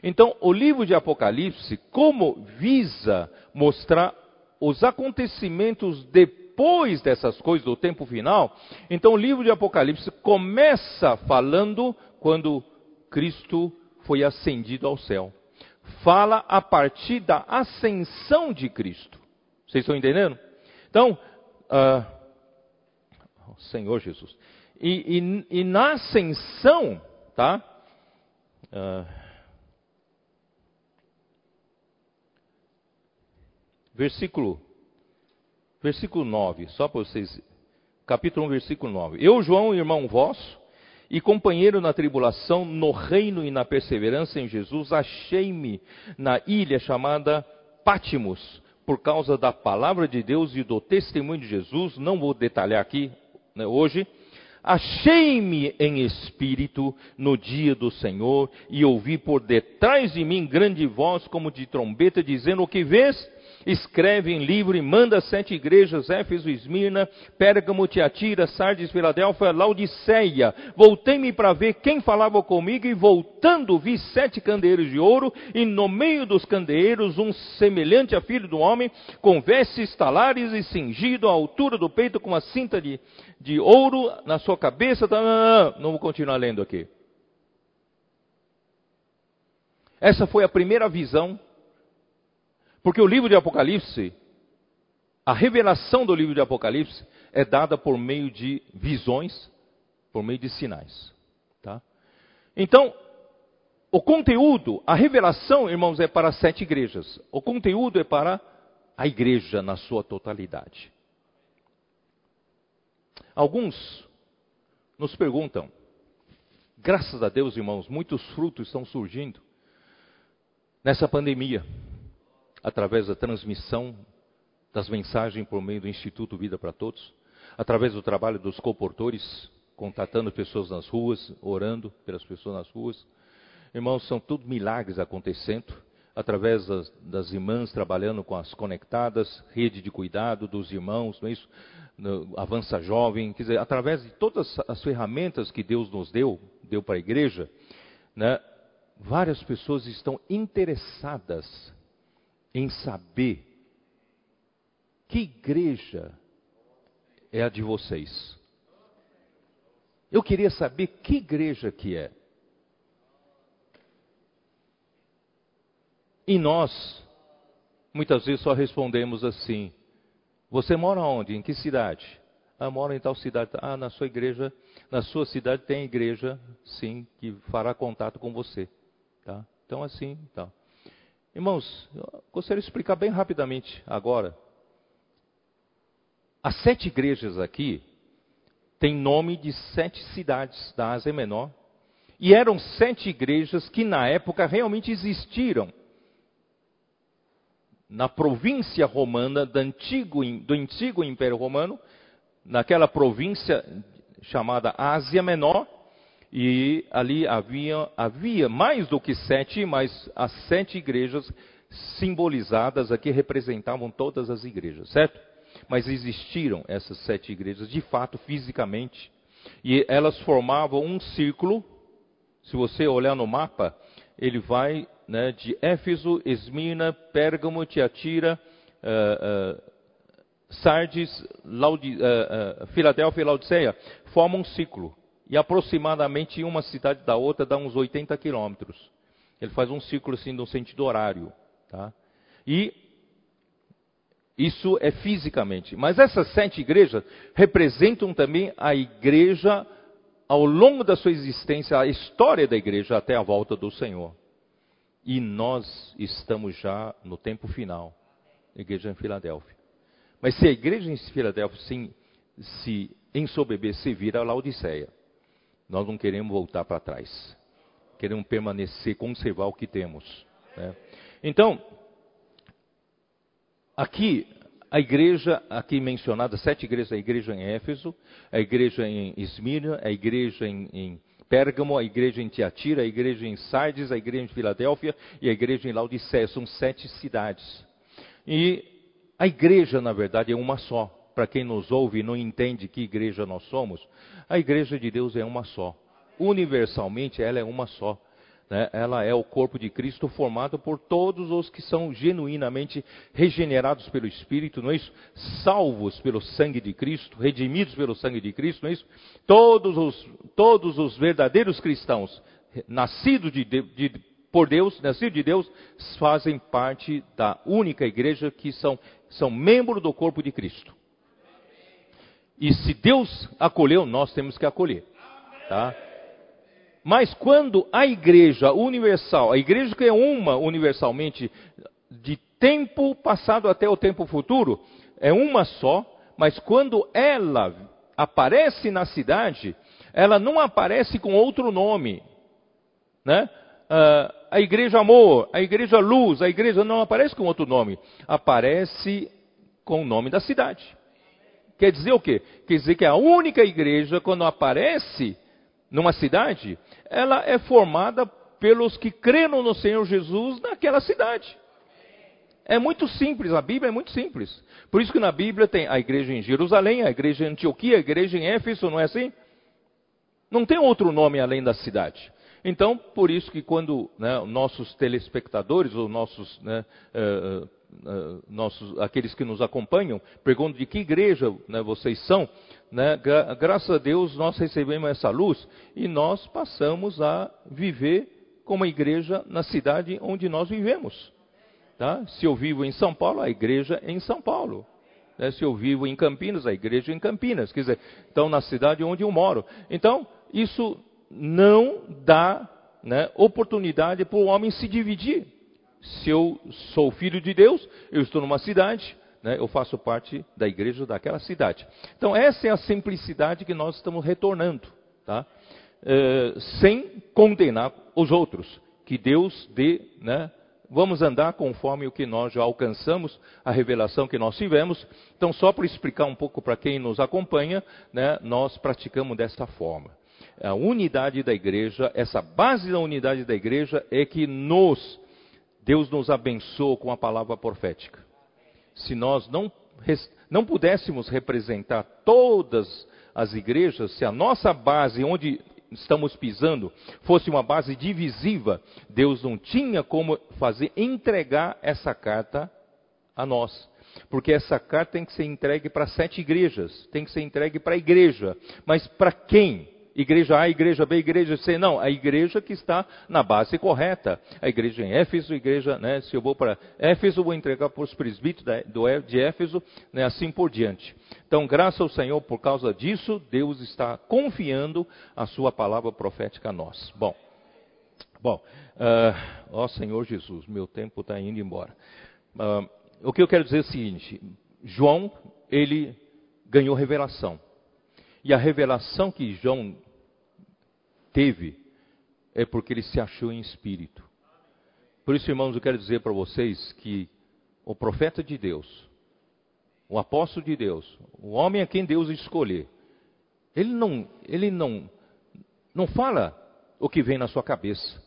Então, o livro de Apocalipse, como visa mostrar os acontecimentos depois dessas coisas do tempo final, então o livro de Apocalipse começa falando quando Cristo foi ascendido ao céu. Fala a partir da ascensão de Cristo. Vocês estão entendendo? Então, uh, Senhor Jesus. E, e, e, na ascensão, tá? Uh, versículo, versículo 9, só para vocês. Capítulo 1, versículo 9. Eu, João, irmão vosso, e companheiro na tribulação, no reino e na perseverança em Jesus, achei-me na ilha chamada Pátimos, por causa da palavra de Deus e do testemunho de Jesus, não vou detalhar aqui né, hoje. Achei-me em espírito no dia do Senhor e ouvi por detrás de mim grande voz como de trombeta dizendo: O que vês? Escreve em livro e manda sete igrejas, Éfeso, Esmirna, Pérgamo, Tiatira, Sardes, Filadélfia, Laodiceia. Voltei-me para ver quem falava comigo e voltando vi sete candeeiros de ouro e no meio dos candeeiros um semelhante a filho do homem, com vestes talares e cingido à altura do peito com uma cinta de, de ouro na sua cabeça. Tá, não vou continuar lendo aqui. Essa foi a primeira visão porque o livro de Apocalipse, a revelação do livro de Apocalipse é dada por meio de visões, por meio de sinais. Tá? Então, o conteúdo, a revelação, irmãos, é para sete igrejas. O conteúdo é para a igreja na sua totalidade. Alguns nos perguntam, graças a Deus, irmãos, muitos frutos estão surgindo nessa pandemia, através da transmissão das mensagens por meio do Instituto Vida para Todos, através do trabalho dos comportores, contatando pessoas nas ruas, orando pelas pessoas nas ruas Irmãos, são tudo milagres acontecendo, através das, das, irmãs trabalhando com as conectadas, rede de cuidado dos irmãos, não é isso? No, avança Jovem, quer dizer, através de todas as ferramentas que Deus nos deu, deu para a igreja, né? várias pessoas estão interessadas em saber que igreja é a de vocês. Eu queria saber que igreja que é. E nós, muitas vezes, só respondemos assim: Você mora onde? Em que cidade? Ah, mora em tal cidade. Ah, na sua igreja, na sua cidade tem igreja, sim, que fará contato com você. Tá? Então, assim, tá. Irmãos, eu gostaria de explicar bem rapidamente agora. As sete igrejas aqui têm nome de sete cidades da Ásia Menor. E eram sete igrejas que na época realmente existiram na província romana do antigo, do antigo Império Romano, naquela província chamada Ásia Menor, e ali havia, havia mais do que sete, mas as sete igrejas simbolizadas aqui representavam todas as igrejas, certo? Mas existiram essas sete igrejas, de fato, fisicamente, e elas formavam um círculo. Se você olhar no mapa, ele vai né, de Éfeso, Esmina, Pérgamo, Tiatira, uh, uh, Sardes, uh, Filadélfia e Laodiceia, formam um ciclo. E aproximadamente uma cidade da outra dá uns 80 quilômetros. Ele faz um ciclo assim no sentido horário. Tá? E isso é fisicamente. Mas essas sete igrejas representam também a igreja ao longo da sua existência, a história da igreja até a volta do Senhor. E nós estamos já no tempo final, igreja em Filadélfia. Mas se a igreja em Filadélfia se, se ensoberbecer, vira a Laodiceia. Nós não queremos voltar para trás. Queremos permanecer, conservar o que temos. Né? Então, aqui, a igreja, aqui mencionada, sete igrejas, a igreja em Éfeso, a igreja em Esmirna, a igreja em, em Pérgamo, a igreja em Tiatira, a igreja em Sardes, a igreja em Filadélfia e a igreja em Laodiceia. São sete cidades. E a igreja, na verdade, é uma só. Para quem nos ouve e não entende que igreja nós somos, a igreja de Deus é uma só. Universalmente, ela é uma só. Né? Ela é o corpo de Cristo formado por todos os que são genuinamente regenerados pelo Espírito, não é isso? Salvos pelo sangue de Cristo, redimidos pelo sangue de Cristo, não é isso? Todos os, todos os verdadeiros cristãos, nascidos de, de, por Deus, nascidos de Deus, fazem parte da única igreja que são, são membros do corpo de Cristo. E se Deus acolheu, nós temos que acolher. Tá? Mas quando a igreja universal, a igreja que é uma universalmente, de tempo passado até o tempo futuro, é uma só, mas quando ela aparece na cidade, ela não aparece com outro nome. Né? Uh, a igreja amor, a igreja luz, a igreja não aparece com outro nome, aparece com o nome da cidade. Quer dizer o quê? Quer dizer que a única igreja, quando aparece numa cidade, ela é formada pelos que creram no Senhor Jesus naquela cidade. É muito simples, a Bíblia é muito simples. Por isso que na Bíblia tem a igreja em Jerusalém, a igreja em Antioquia, a igreja em Éfeso, não é assim? Não tem outro nome além da cidade. Então, por isso que quando né, nossos telespectadores, ou nossos, né, uh, nossos, aqueles que nos acompanham, perguntam de que igreja né, vocês são, né, gra graças a Deus nós recebemos essa luz e nós passamos a viver como igreja na cidade onde nós vivemos. Tá? Se eu vivo em São Paulo, a igreja é em São Paulo. Né? Se eu vivo em Campinas, a igreja é em Campinas. Quer dizer, então na cidade onde eu moro. Então, isso não dá né, oportunidade para o homem se dividir. Se eu sou filho de Deus, eu estou numa cidade, né, eu faço parte da igreja daquela cidade. Então, essa é a simplicidade que nós estamos retornando, tá? É, sem condenar os outros. Que Deus dê, né, vamos andar conforme o que nós já alcançamos, a revelação que nós tivemos. Então, só para explicar um pouco para quem nos acompanha, né, nós praticamos desta forma. A unidade da igreja, essa base da unidade da igreja é que nos, Deus nos abençoou com a palavra profética. Se nós não, não pudéssemos representar todas as igrejas, se a nossa base, onde estamos pisando fosse uma base divisiva, Deus não tinha como fazer entregar essa carta a nós. Porque essa carta tem que ser entregue para sete igrejas, tem que ser entregue para a igreja. Mas para quem? Igreja A, igreja B, igreja C. Não, a igreja que está na base correta. A igreja em Éfeso, igreja, né, se eu vou para Éfeso, vou entregar para os presbíteros de Éfeso, né, assim por diante. Então, graças ao Senhor, por causa disso, Deus está confiando a sua palavra profética a nós. Bom, bom, uh, ó Senhor Jesus, meu tempo está indo embora. Uh, o que eu quero dizer é o seguinte: João, ele ganhou revelação. E a revelação que João teve é porque ele se achou em espírito. Por isso, irmãos, eu quero dizer para vocês que o profeta de Deus, o apóstolo de Deus, o homem a quem Deus escolher, ele não, ele não, não fala o que vem na sua cabeça.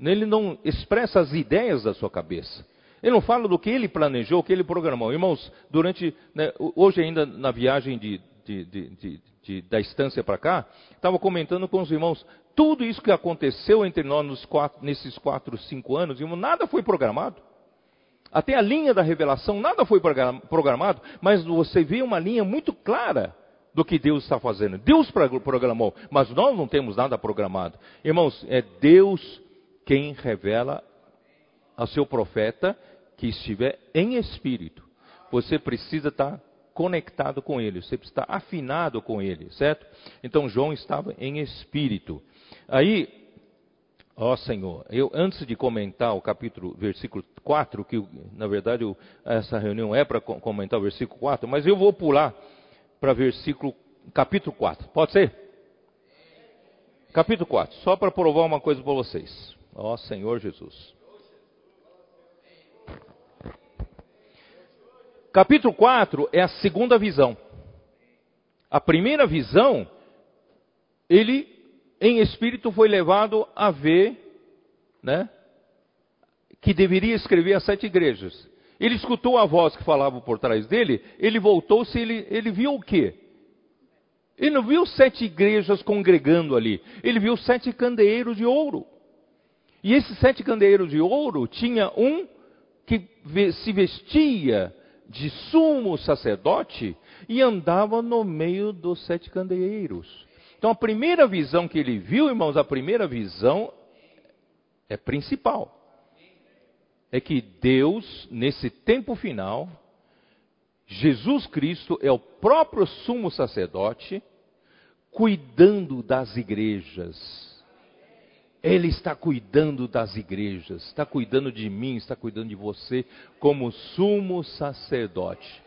Ele não expressa as ideias da sua cabeça. Ele não fala do que ele planejou, o que ele programou. Irmãos, durante, né, hoje ainda na viagem de, de, de, de, da estância para cá, estava comentando com os irmãos, tudo isso que aconteceu entre nós quatro, nesses quatro, cinco anos, irmão, nada foi programado. Até a linha da revelação, nada foi programado, mas você vê uma linha muito clara do que Deus está fazendo. Deus programou, mas nós não temos nada programado. Irmãos, é Deus quem revela ao seu profeta que estiver em espírito. Você precisa estar conectado com ele, você precisa estar afinado com ele, certo? Então João estava em espírito. Aí, ó Senhor, eu antes de comentar o capítulo, versículo 4, que na verdade essa reunião é para comentar o versículo 4, mas eu vou pular para versículo, capítulo 4, pode ser? Capítulo 4, só para provar uma coisa para vocês. Ó Senhor Jesus. Capítulo 4 é a segunda visão. A primeira visão, ele em espírito foi levado a ver, né, que deveria escrever as sete igrejas. Ele escutou a voz que falava por trás dele, ele voltou-se, ele, ele viu o quê? Ele não viu sete igrejas congregando ali, ele viu sete candeeiros de ouro. E esses sete candeeiros de ouro tinha um que se vestia de sumo sacerdote e andava no meio dos sete candeeiros. Então a primeira visão que ele viu, irmãos, a primeira visão é principal. É que Deus, nesse tempo final, Jesus Cristo é o próprio sumo sacerdote, cuidando das igrejas ele está cuidando das igrejas, está cuidando de mim, está cuidando de você como sumo sacerdote.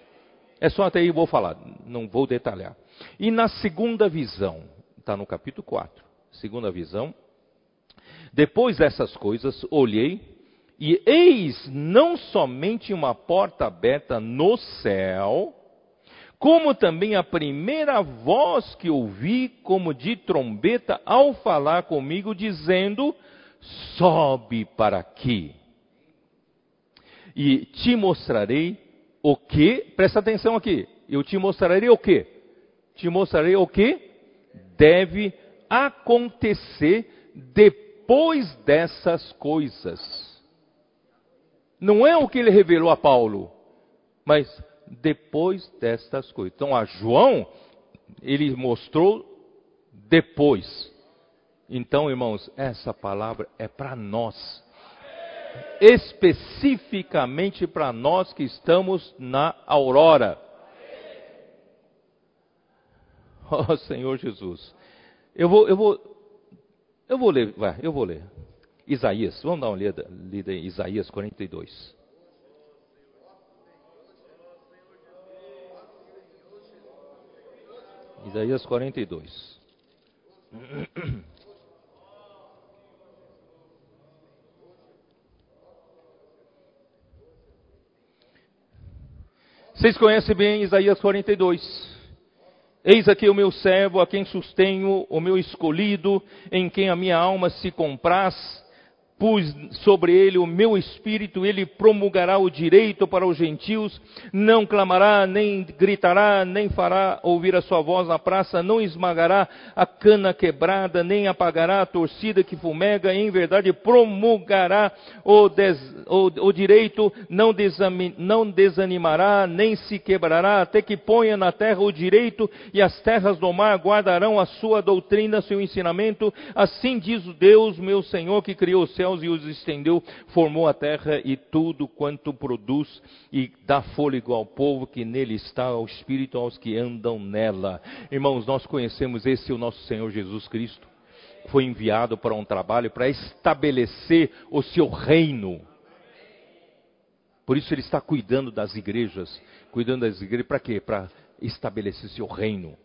É só até aí eu vou falar, não vou detalhar. E na segunda visão, está no capítulo 4, segunda visão. Depois dessas coisas, olhei e eis não somente uma porta aberta no céu, como também a primeira voz que ouvi, como de trombeta, ao falar comigo, dizendo: Sobe para aqui, e te mostrarei o que, presta atenção aqui, eu te mostrarei o que? Te mostrarei o que deve acontecer depois dessas coisas. Não é o que ele revelou a Paulo, mas depois destas coisas. Então, a João, ele mostrou depois. Então, irmãos, essa palavra é para nós. Especificamente para nós que estamos na aurora. Oh Senhor Jesus. Eu vou, eu vou Eu vou ler, vai, eu vou ler. Isaías, vamos dar uma lida, lida em Isaías 42. Isaías 42. Vocês conhecem bem Isaías 42. Eis aqui o meu servo, a quem sustenho, o meu escolhido, em quem a minha alma se compraz pus sobre ele o meu espírito, ele promulgará o direito para os gentios, não clamará, nem gritará, nem fará ouvir a sua voz na praça, não esmagará a cana quebrada, nem apagará a torcida que fumega, em verdade promulgará o, des, o, o direito, não, desami, não desanimará, nem se quebrará, até que ponha na terra o direito, e as terras do mar guardarão a sua doutrina, seu ensinamento, assim diz o Deus, meu Senhor, que criou o céu céus e os estendeu, formou a terra e tudo quanto produz, e dá fôlego ao povo que nele está, ao Espírito aos que andam nela. Irmãos, nós conhecemos esse o nosso Senhor Jesus Cristo. Foi enviado para um trabalho para estabelecer o seu reino. Por isso ele está cuidando das igrejas, cuidando das igrejas para quê? Para estabelecer seu reino.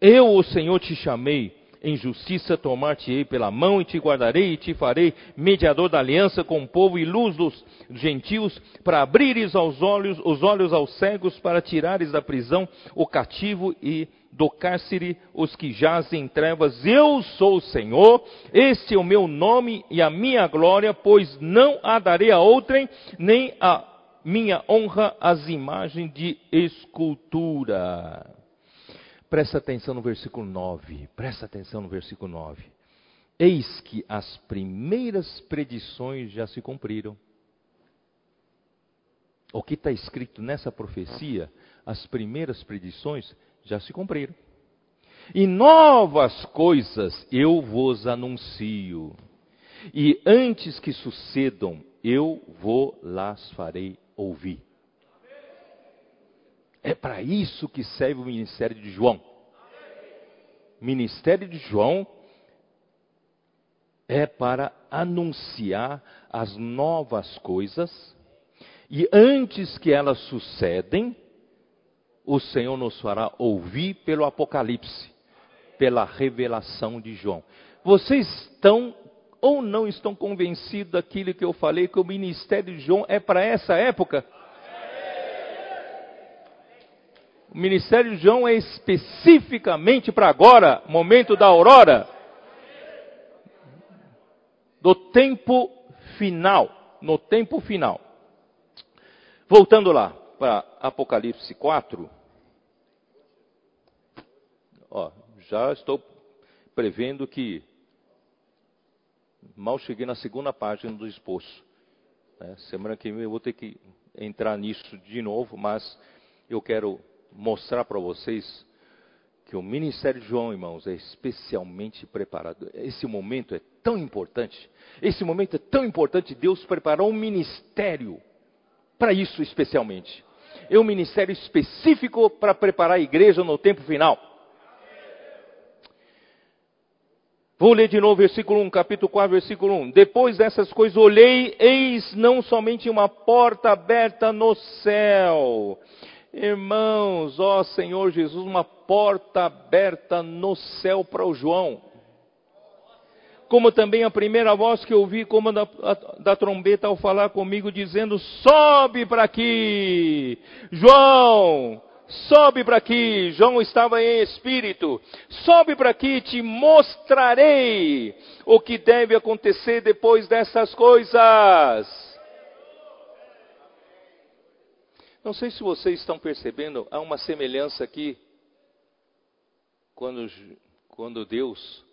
Eu, o Senhor, te chamei em justiça tomar-te-ei pela mão e te guardarei e te farei mediador da aliança com o povo e luz dos gentios, para abrires aos olhos, os olhos aos cegos, para tirares da prisão o cativo e do cárcere os que jazem em trevas. Eu sou o Senhor, este é o meu nome e a minha glória, pois não a darei a outrem, nem a minha honra às imagens de escultura. Presta atenção no versículo 9. Presta atenção no versículo 9. Eis que as primeiras predições já se cumpriram. O que está escrito nessa profecia, as primeiras predições já se cumpriram. E novas coisas eu vos anuncio. E antes que sucedam, eu vou las farei ouvir. É para isso que serve o ministério de João. O ministério de João é para anunciar as novas coisas e antes que elas sucedem, o Senhor nos fará ouvir pelo Apocalipse, pela revelação de João. Vocês estão ou não estão convencidos daquilo que eu falei que o ministério de João é para essa época? O ministério de João é especificamente para agora, momento da aurora, do tempo final, no tempo final. Voltando lá para Apocalipse 4, ó, já estou prevendo que mal cheguei na segunda página do esposo. Né? Semana que vem eu vou ter que entrar nisso de novo, mas eu quero mostrar para vocês que o ministério de João, irmãos, é especialmente preparado. Esse momento é tão importante. Esse momento é tão importante. Deus preparou um ministério para isso especialmente. É um ministério específico para preparar a igreja no tempo final. Vou ler de novo versículo 1, capítulo 4, versículo 1. Depois dessas coisas olhei, eis não somente uma porta aberta no céu, Irmãos, ó Senhor Jesus, uma porta aberta no céu para o João. Como também a primeira voz que ouvi, como da, da trombeta, ao falar comigo, dizendo: Sobe para aqui, João, sobe para aqui. João estava em espírito. Sobe para aqui, te mostrarei o que deve acontecer depois dessas coisas. Não sei se vocês estão percebendo, há uma semelhança aqui, quando, quando Deus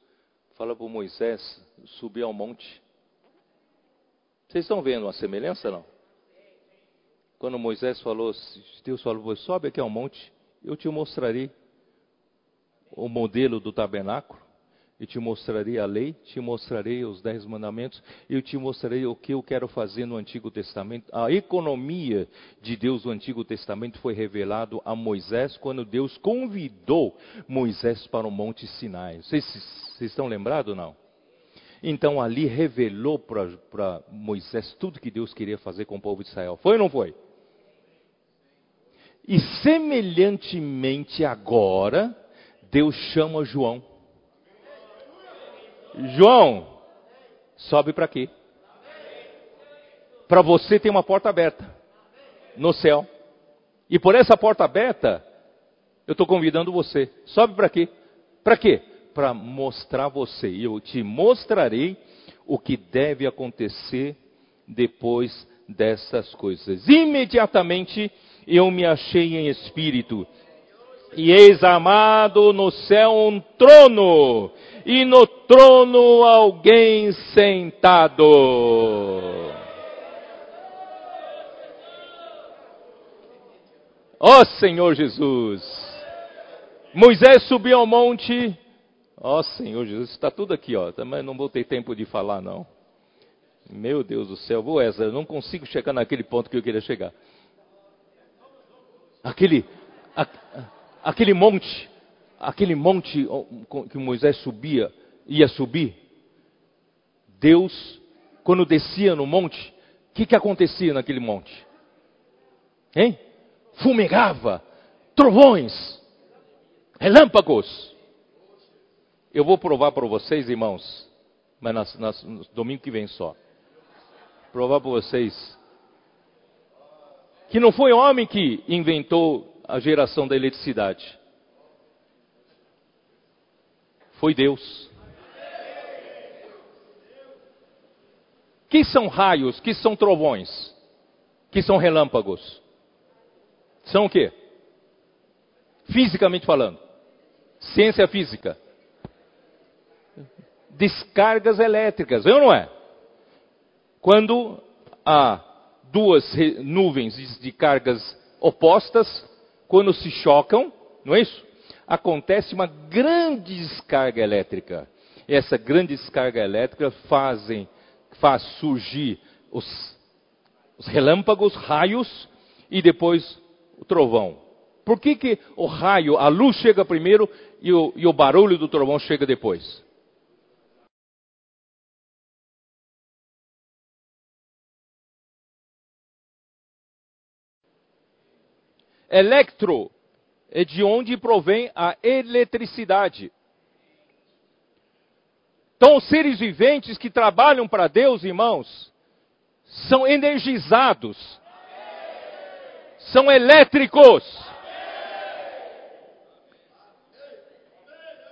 fala para Moisés subir ao monte. Vocês estão vendo uma semelhança não? Quando Moisés falou, Deus falou, sobe aqui ao monte, eu te mostrarei o modelo do tabernáculo e te mostrarei a lei, te mostrarei os dez mandamentos, eu te mostrarei o que eu quero fazer no Antigo Testamento. A economia de Deus no Antigo Testamento foi revelado a Moisés quando Deus convidou Moisés para o Monte Sinai. Vocês, vocês estão lembrados ou não? Então ali revelou para Moisés tudo que Deus queria fazer com o povo de Israel. Foi ou não foi? E semelhantemente agora, Deus chama João. João, sobe para aqui. Para você tem uma porta aberta no céu. E por essa porta aberta, eu estou convidando você. Sobe para quê? Para quê? Para mostrar você. E eu te mostrarei o que deve acontecer depois dessas coisas. Imediatamente eu me achei em espírito. E eis amado no céu um trono, e no trono alguém sentado. Ó oh, Senhor Jesus! Moisés subiu ao monte. Ó oh, Senhor Jesus, está tudo aqui, ó. Também não vou ter tempo de falar, não. Meu Deus do céu, vou Ezra, não consigo chegar naquele ponto que eu queria chegar. Aquele, a, aquele monte, aquele monte que Moisés subia, ia subir. Deus, quando descia no monte, o que, que acontecia naquele monte? Hein? Fumegava, trovões, relâmpagos. Eu vou provar para vocês, irmãos, mas nas, nas, no domingo que vem só. Provar para vocês que não foi homem que inventou a geração da eletricidade. Foi Deus. Que são raios, que são trovões, que são relâmpagos? São o quê? Fisicamente falando. Ciência física. Descargas elétricas, é ou não é? Quando a duas nuvens de cargas opostas, quando se chocam, não é isso? Acontece uma grande descarga elétrica. E essa grande descarga elétrica fazem, faz surgir os, os relâmpagos, raios e depois o trovão. Por que, que o raio, a luz chega primeiro e o, e o barulho do trovão chega depois? Electro é de onde provém a eletricidade. Então, os seres viventes que trabalham para Deus, irmãos, são energizados, são elétricos.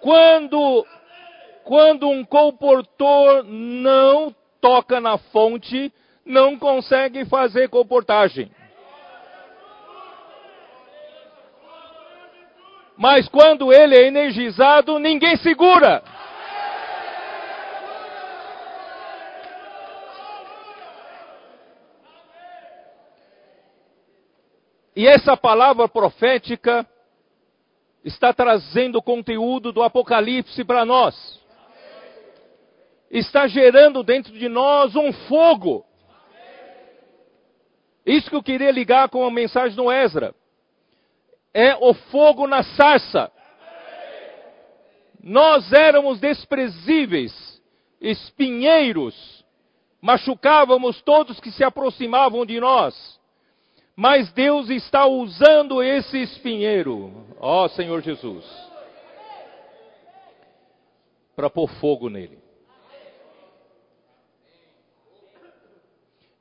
Quando, quando um comportor não toca na fonte, não consegue fazer comportagem. Mas quando ele é energizado, ninguém segura. E essa palavra profética está trazendo conteúdo do Apocalipse para nós. Está gerando dentro de nós um fogo. Isso que eu queria ligar com a mensagem do Ezra é o fogo na sarça. Nós éramos desprezíveis, espinheiros, machucávamos todos que se aproximavam de nós. Mas Deus está usando esse espinheiro, ó Senhor Jesus, para pôr fogo nele.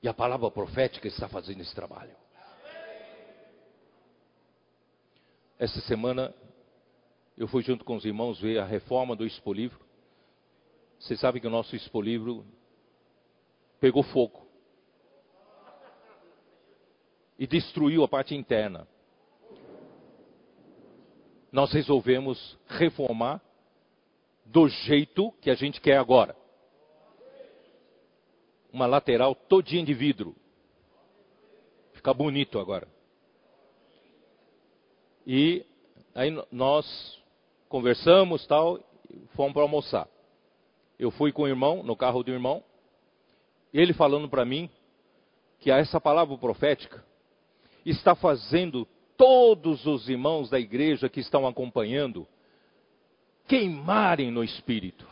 E a palavra profética está fazendo esse trabalho. Essa semana eu fui junto com os irmãos ver a reforma do expolivro. Você sabe que o nosso expolivro pegou fogo e destruiu a parte interna. Nós resolvemos reformar do jeito que a gente quer agora. Uma lateral todinha de vidro. Fica bonito agora. E aí nós conversamos tal, fomos para almoçar. Eu fui com o irmão, no carro do irmão, ele falando para mim que essa palavra profética está fazendo todos os irmãos da igreja que estão acompanhando queimarem no espírito.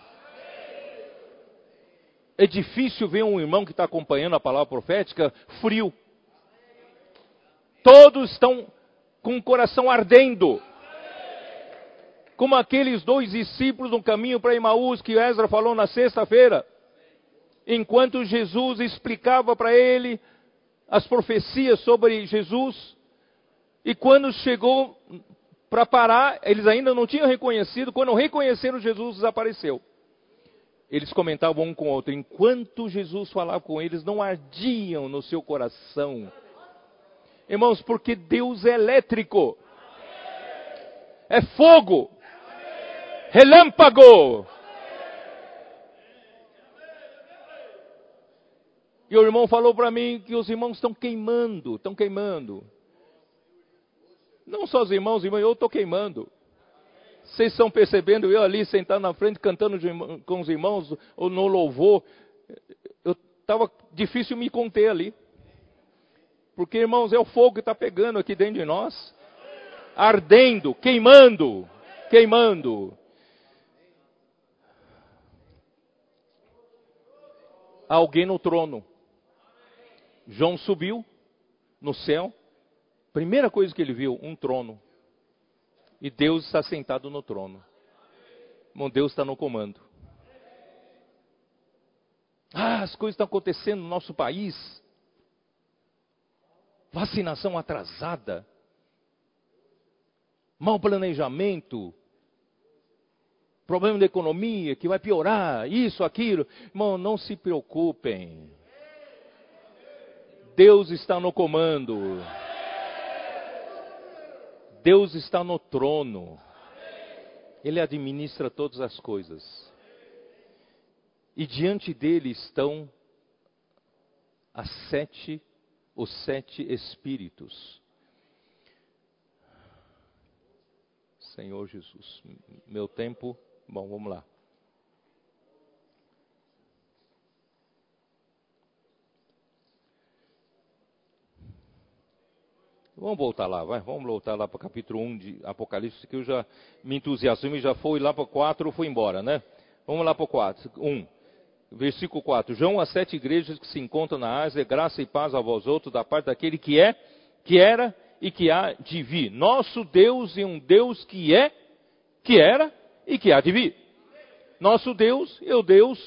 É difícil ver um irmão que está acompanhando a palavra profética frio. Todos estão com o coração ardendo. Como aqueles dois discípulos no caminho para Emaús que Ezra falou na sexta-feira. Enquanto Jesus explicava para ele as profecias sobre Jesus, e quando chegou para parar, eles ainda não tinham reconhecido, quando reconheceram Jesus, desapareceu. Eles comentavam um com o outro, enquanto Jesus falava com eles, não ardiam no seu coração. Irmãos, porque Deus é elétrico, é fogo, relâmpago. E o irmão falou para mim que os irmãos estão queimando, estão queimando. Não só os irmãos, irmãos, eu estou queimando. Vocês estão percebendo eu ali sentado na frente cantando com os irmãos ou no louvor. Eu estava difícil me conter ali. Porque, irmãos, é o fogo que está pegando aqui dentro de nós. Ardendo, queimando, queimando. Alguém no trono. João subiu no céu Primeira coisa que ele viu, um trono. E Deus está sentado no trono. Bom, Deus está no comando. Ah, as coisas estão acontecendo no nosso país. Vacinação atrasada. Mau planejamento. Problema da economia que vai piorar. Isso, aquilo. Irmão, não se preocupem. Deus está no comando. Deus está no trono. Ele administra todas as coisas. E diante dele estão as sete, os sete espíritos. Senhor Jesus, meu tempo, bom, vamos lá. Vamos voltar lá, vai, vamos voltar lá para o capítulo 1 de Apocalipse, que eu já me entusiasmei, já fui lá para o 4, fui embora, né? Vamos lá para o 4, 1. Versículo 4. João, as sete igrejas que se encontram na Ásia, graça e paz a vós outros, da parte daquele que é, que era e que há de vir. Nosso Deus é um Deus que é, que era e que há de vir. Nosso Deus é o Deus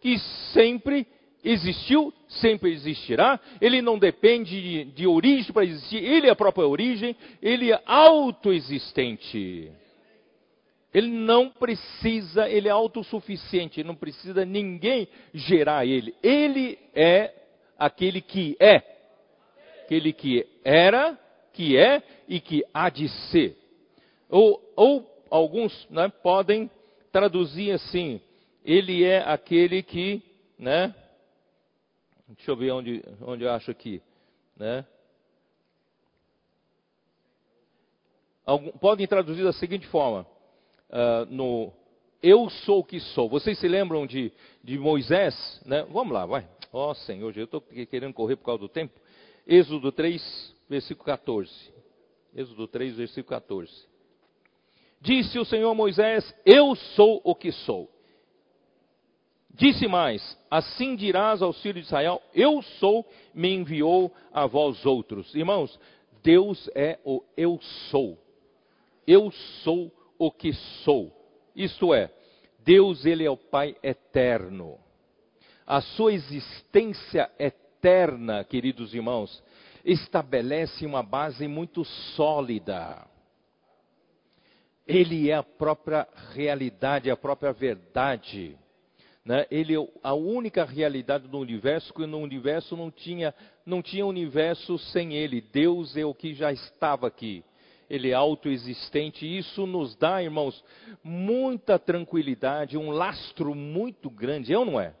que sempre existiu, sempre existirá, ele não depende de, de origem para existir, ele é a própria origem, ele é autoexistente. Ele não precisa, ele é autossuficiente, não precisa ninguém gerar ele. Ele é aquele que é, aquele que era, que é e que há de ser. Ou, ou alguns né, podem traduzir assim: ele é aquele que, né, Deixa eu ver onde, onde eu acho aqui. Né? Algum, podem traduzir da seguinte forma: uh, no Eu sou o que sou. Vocês se lembram de, de Moisés? Né? Vamos lá, vai. Ó oh, Senhor, eu estou querendo correr por causa do tempo. Êxodo 3, versículo 14. Êxodo 3, versículo 14. Disse o Senhor Moisés: Eu sou o que sou. Disse mais: Assim dirás aos filhos de Israel: Eu sou, me enviou a vós outros. Irmãos, Deus é o eu sou. Eu sou o que sou. Isto é, Deus ele é o Pai eterno. A sua existência eterna, queridos irmãos, estabelece uma base muito sólida. Ele é a própria realidade, a própria verdade. Né? Ele é a única realidade do universo, que no universo não tinha, não tinha universo sem ele. Deus é o que já estava aqui. Ele é autoexistente. Isso nos dá, irmãos, muita tranquilidade, um lastro muito grande, é ou não é?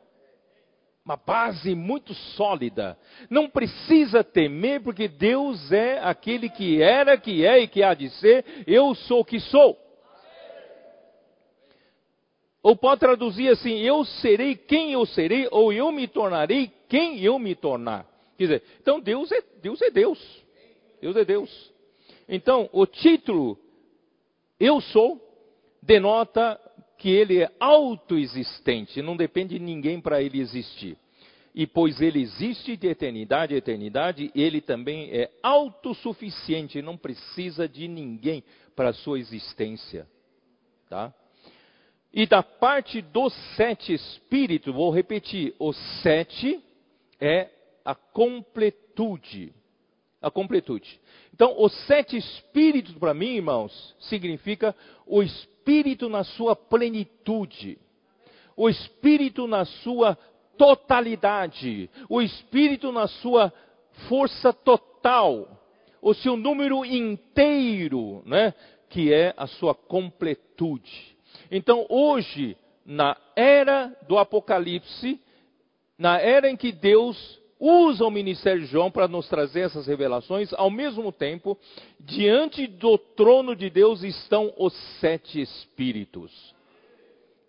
Uma base muito sólida. Não precisa temer, porque Deus é aquele que era, que é e que há de ser. Eu sou o que sou. Ou pode traduzir assim: eu serei quem eu serei, ou eu me tornarei quem eu me tornar. Quer dizer, então Deus é Deus. É Deus. Deus é Deus. Então, o título Eu sou denota que ele é autoexistente, não depende de ninguém para ele existir. E pois ele existe de eternidade a eternidade, ele também é autossuficiente, não precisa de ninguém para a sua existência. Tá? E da parte dos sete espíritos, vou repetir, o sete é a completude. A completude. Então, os sete espíritos, para mim, irmãos, significa o espírito na sua plenitude, o espírito na sua totalidade, o espírito na sua força total, o seu número inteiro, né? que é a sua completude. Então, hoje, na era do Apocalipse, na era em que Deus usa o ministério de João para nos trazer essas revelações, ao mesmo tempo, diante do trono de Deus estão os sete espíritos,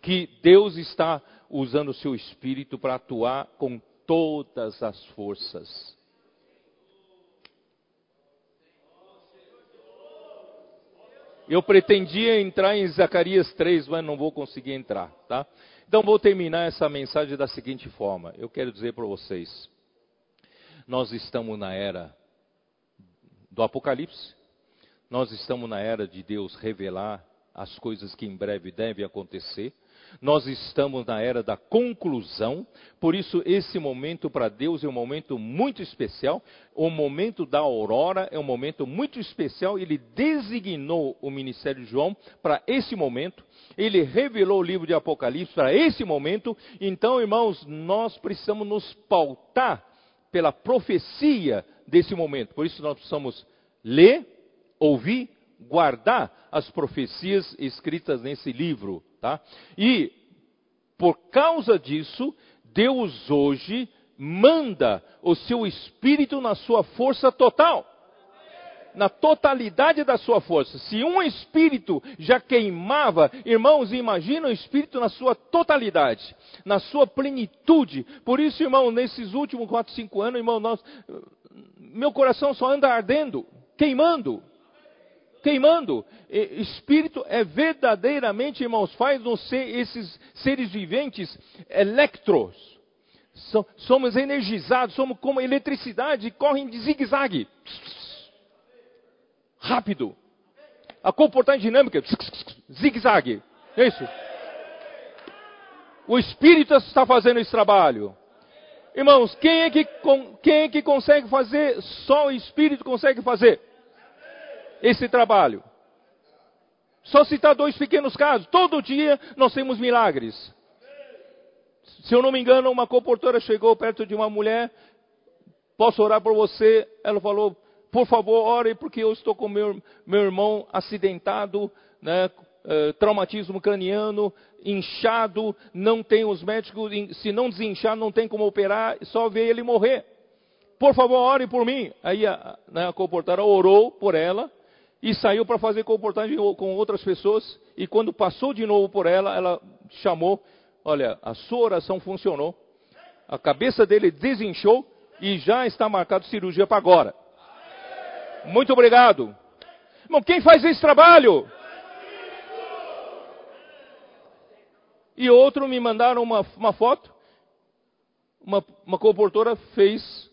que Deus está usando o seu espírito para atuar com todas as forças. Eu pretendia entrar em Zacarias 3, mas não vou conseguir entrar, tá? Então vou terminar essa mensagem da seguinte forma. Eu quero dizer para vocês, nós estamos na era do Apocalipse, nós estamos na era de Deus revelar as coisas que em breve devem acontecer. Nós estamos na era da conclusão, por isso esse momento para Deus é um momento muito especial. O momento da aurora é um momento muito especial. Ele designou o ministério de João para esse momento. Ele revelou o livro de Apocalipse para esse momento. Então, irmãos, nós precisamos nos pautar pela profecia desse momento. Por isso nós precisamos ler, ouvir, guardar as profecias escritas nesse livro, tá? E por causa disso, Deus hoje manda o seu espírito na sua força total na totalidade da sua força. Se um espírito já queimava, irmãos, imagina o espírito na sua totalidade, na sua plenitude. Por isso, irmão, nesses últimos 4, 5 anos, irmão, nós, meu coração só anda ardendo, queimando. Queimando. Espírito é verdadeiramente, irmãos, faz-nos ser esses seres viventes electros. Somos energizados, somos como eletricidade, correm de zigue-zague rápido. A comportagem dinâmica, zigue-zague. É isso. O Espírito está fazendo esse trabalho. Irmãos, quem é, que, quem é que consegue fazer? Só o Espírito consegue fazer esse trabalho. Só citar dois pequenos casos. Todo dia nós temos milagres. Se eu não me engano, uma comportora chegou perto de uma mulher. Posso orar por você? Ela falou: por favor, ore porque eu estou com meu, meu irmão acidentado, né, uh, traumatismo craniano, inchado, não tem os médicos, se não desinchar, não tem como operar, só ver ele morrer. Por favor, ore por mim. Aí a, né, a comportada orou por ela e saiu para fazer comportagem com outras pessoas. E quando passou de novo por ela, ela chamou: Olha, a sua oração funcionou, a cabeça dele desinchou e já está marcado cirurgia para agora. Muito obrigado. Irmão, quem faz esse trabalho? E outro me mandaram uma, uma foto. Uma, uma comportora fez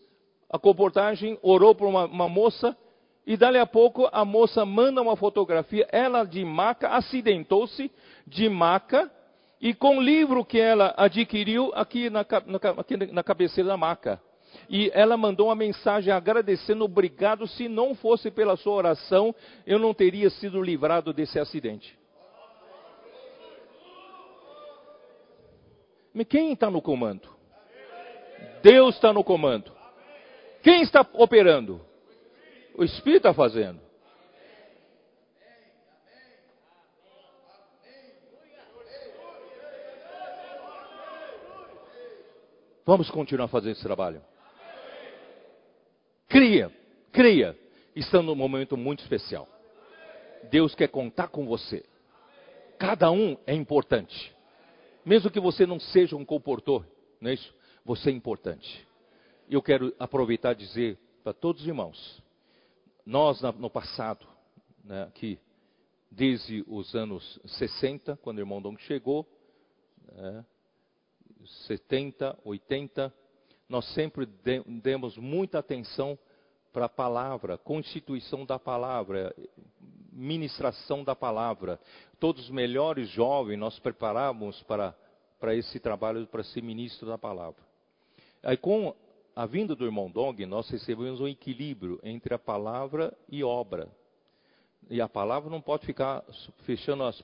a comportagem, orou por uma, uma moça. E dali a pouco a moça manda uma fotografia, ela de maca, acidentou-se de maca, e com o livro que ela adquiriu aqui na, na, aqui na cabeceira da maca e ela mandou uma mensagem agradecendo, obrigado, se não fosse pela sua oração, eu não teria sido livrado desse acidente. Quem está no comando? Deus está no comando. Quem está operando? O Espírito está fazendo. Vamos continuar fazendo esse trabalho. Creia, creia. Estamos num momento muito especial. Deus quer contar com você. Cada um é importante. Mesmo que você não seja um comportor, não é isso? Você é importante. Eu quero aproveitar e dizer para todos os irmãos, nós no passado, né, aqui, desde os anos 60, quando o irmão Dong chegou, né, 70, 80, nós sempre demos muita atenção para a palavra, constituição da palavra, ministração da palavra. Todos os melhores jovens nós preparávamos para, para esse trabalho, para ser ministro da palavra. Aí com a vinda do irmão Dong, nós recebemos um equilíbrio entre a palavra e obra. E a palavra não pode ficar fechando as,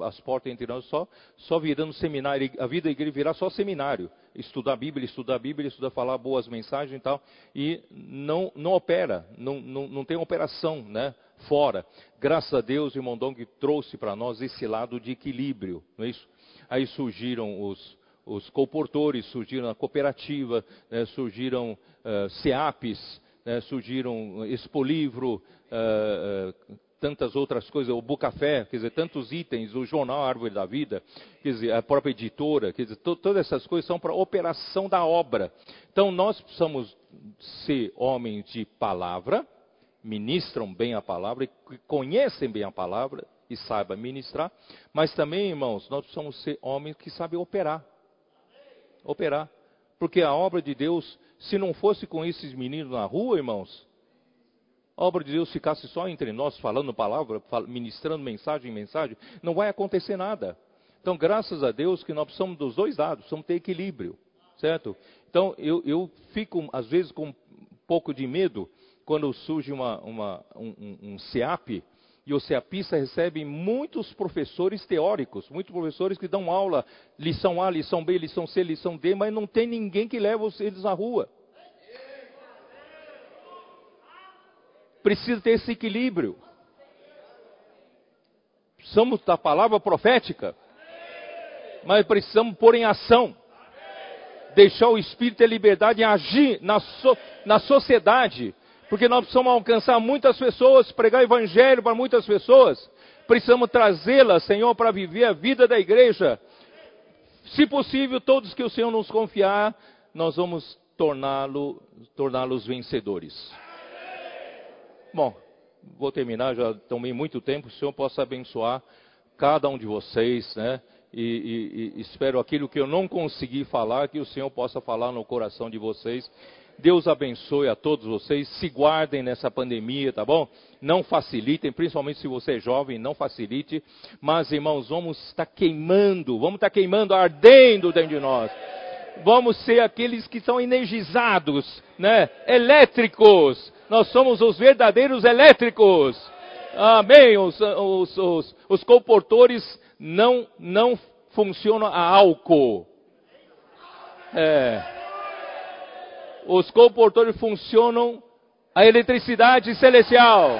as portas entre nós, só, só virando seminário. A vida da igreja virar só seminário. Estudar a Bíblia, estudar a Bíblia, estudar, falar boas mensagens e tal. E não, não opera, não, não, não tem operação né, fora. Graças a Deus, irmão Dong trouxe para nós esse lado de equilíbrio. Não é isso? Aí surgiram os, os comportores, surgiram a cooperativa, né, surgiram uh, SEAPs, né, surgiram Expolivro, uh, uh, tantas outras coisas, o Bucafé, quer dizer, tantos itens, o jornal Árvore da Vida, quer dizer, a própria editora, quer dizer, to, todas essas coisas são para operação da obra. Então nós precisamos ser homens de palavra, ministram bem a palavra, conhecem bem a palavra e saibam ministrar, mas também, irmãos, nós precisamos ser homens que sabem operar. Operar. Porque a obra de Deus, se não fosse com esses meninos na rua, irmãos, obra de Deus ficasse só entre nós, falando palavra, ministrando mensagem em mensagem, não vai acontecer nada. Então, graças a Deus que nós precisamos dos dois lados, precisamos ter equilíbrio, certo? Então, eu, eu fico, às vezes, com um pouco de medo quando surge uma, uma, um, um, um CEAP, e o CEAPista recebe muitos professores teóricos, muitos professores que dão aula, lição A, lição B, lição C, lição D, mas não tem ninguém que leva eles na rua. Precisa ter esse equilíbrio. Precisamos da palavra profética, mas precisamos pôr em ação. Deixar o Espírito ter liberdade em agir na, so, na sociedade, porque nós precisamos alcançar muitas pessoas, pregar Evangelho para muitas pessoas. Precisamos trazê-las, Senhor, para viver a vida da igreja. Se possível, todos que o Senhor nos confiar, nós vamos torná-los torná vencedores. Bom, vou terminar, já tomei muito tempo. O Senhor possa abençoar cada um de vocês, né? E, e, e, espero aquilo que eu não consegui falar, que o Senhor possa falar no coração de vocês. Deus abençoe a todos vocês. Se guardem nessa pandemia, tá bom? Não facilitem, principalmente se você é jovem, não facilite. Mas, irmãos, vamos estar queimando, vamos estar queimando, ardendo dentro de nós. Vamos ser aqueles que são energizados, né? Elétricos nós somos os verdadeiros elétricos. Amém. Os, os, os, os comportores não, não funcionam a álcool. É. Os comportores funcionam a eletricidade celestial.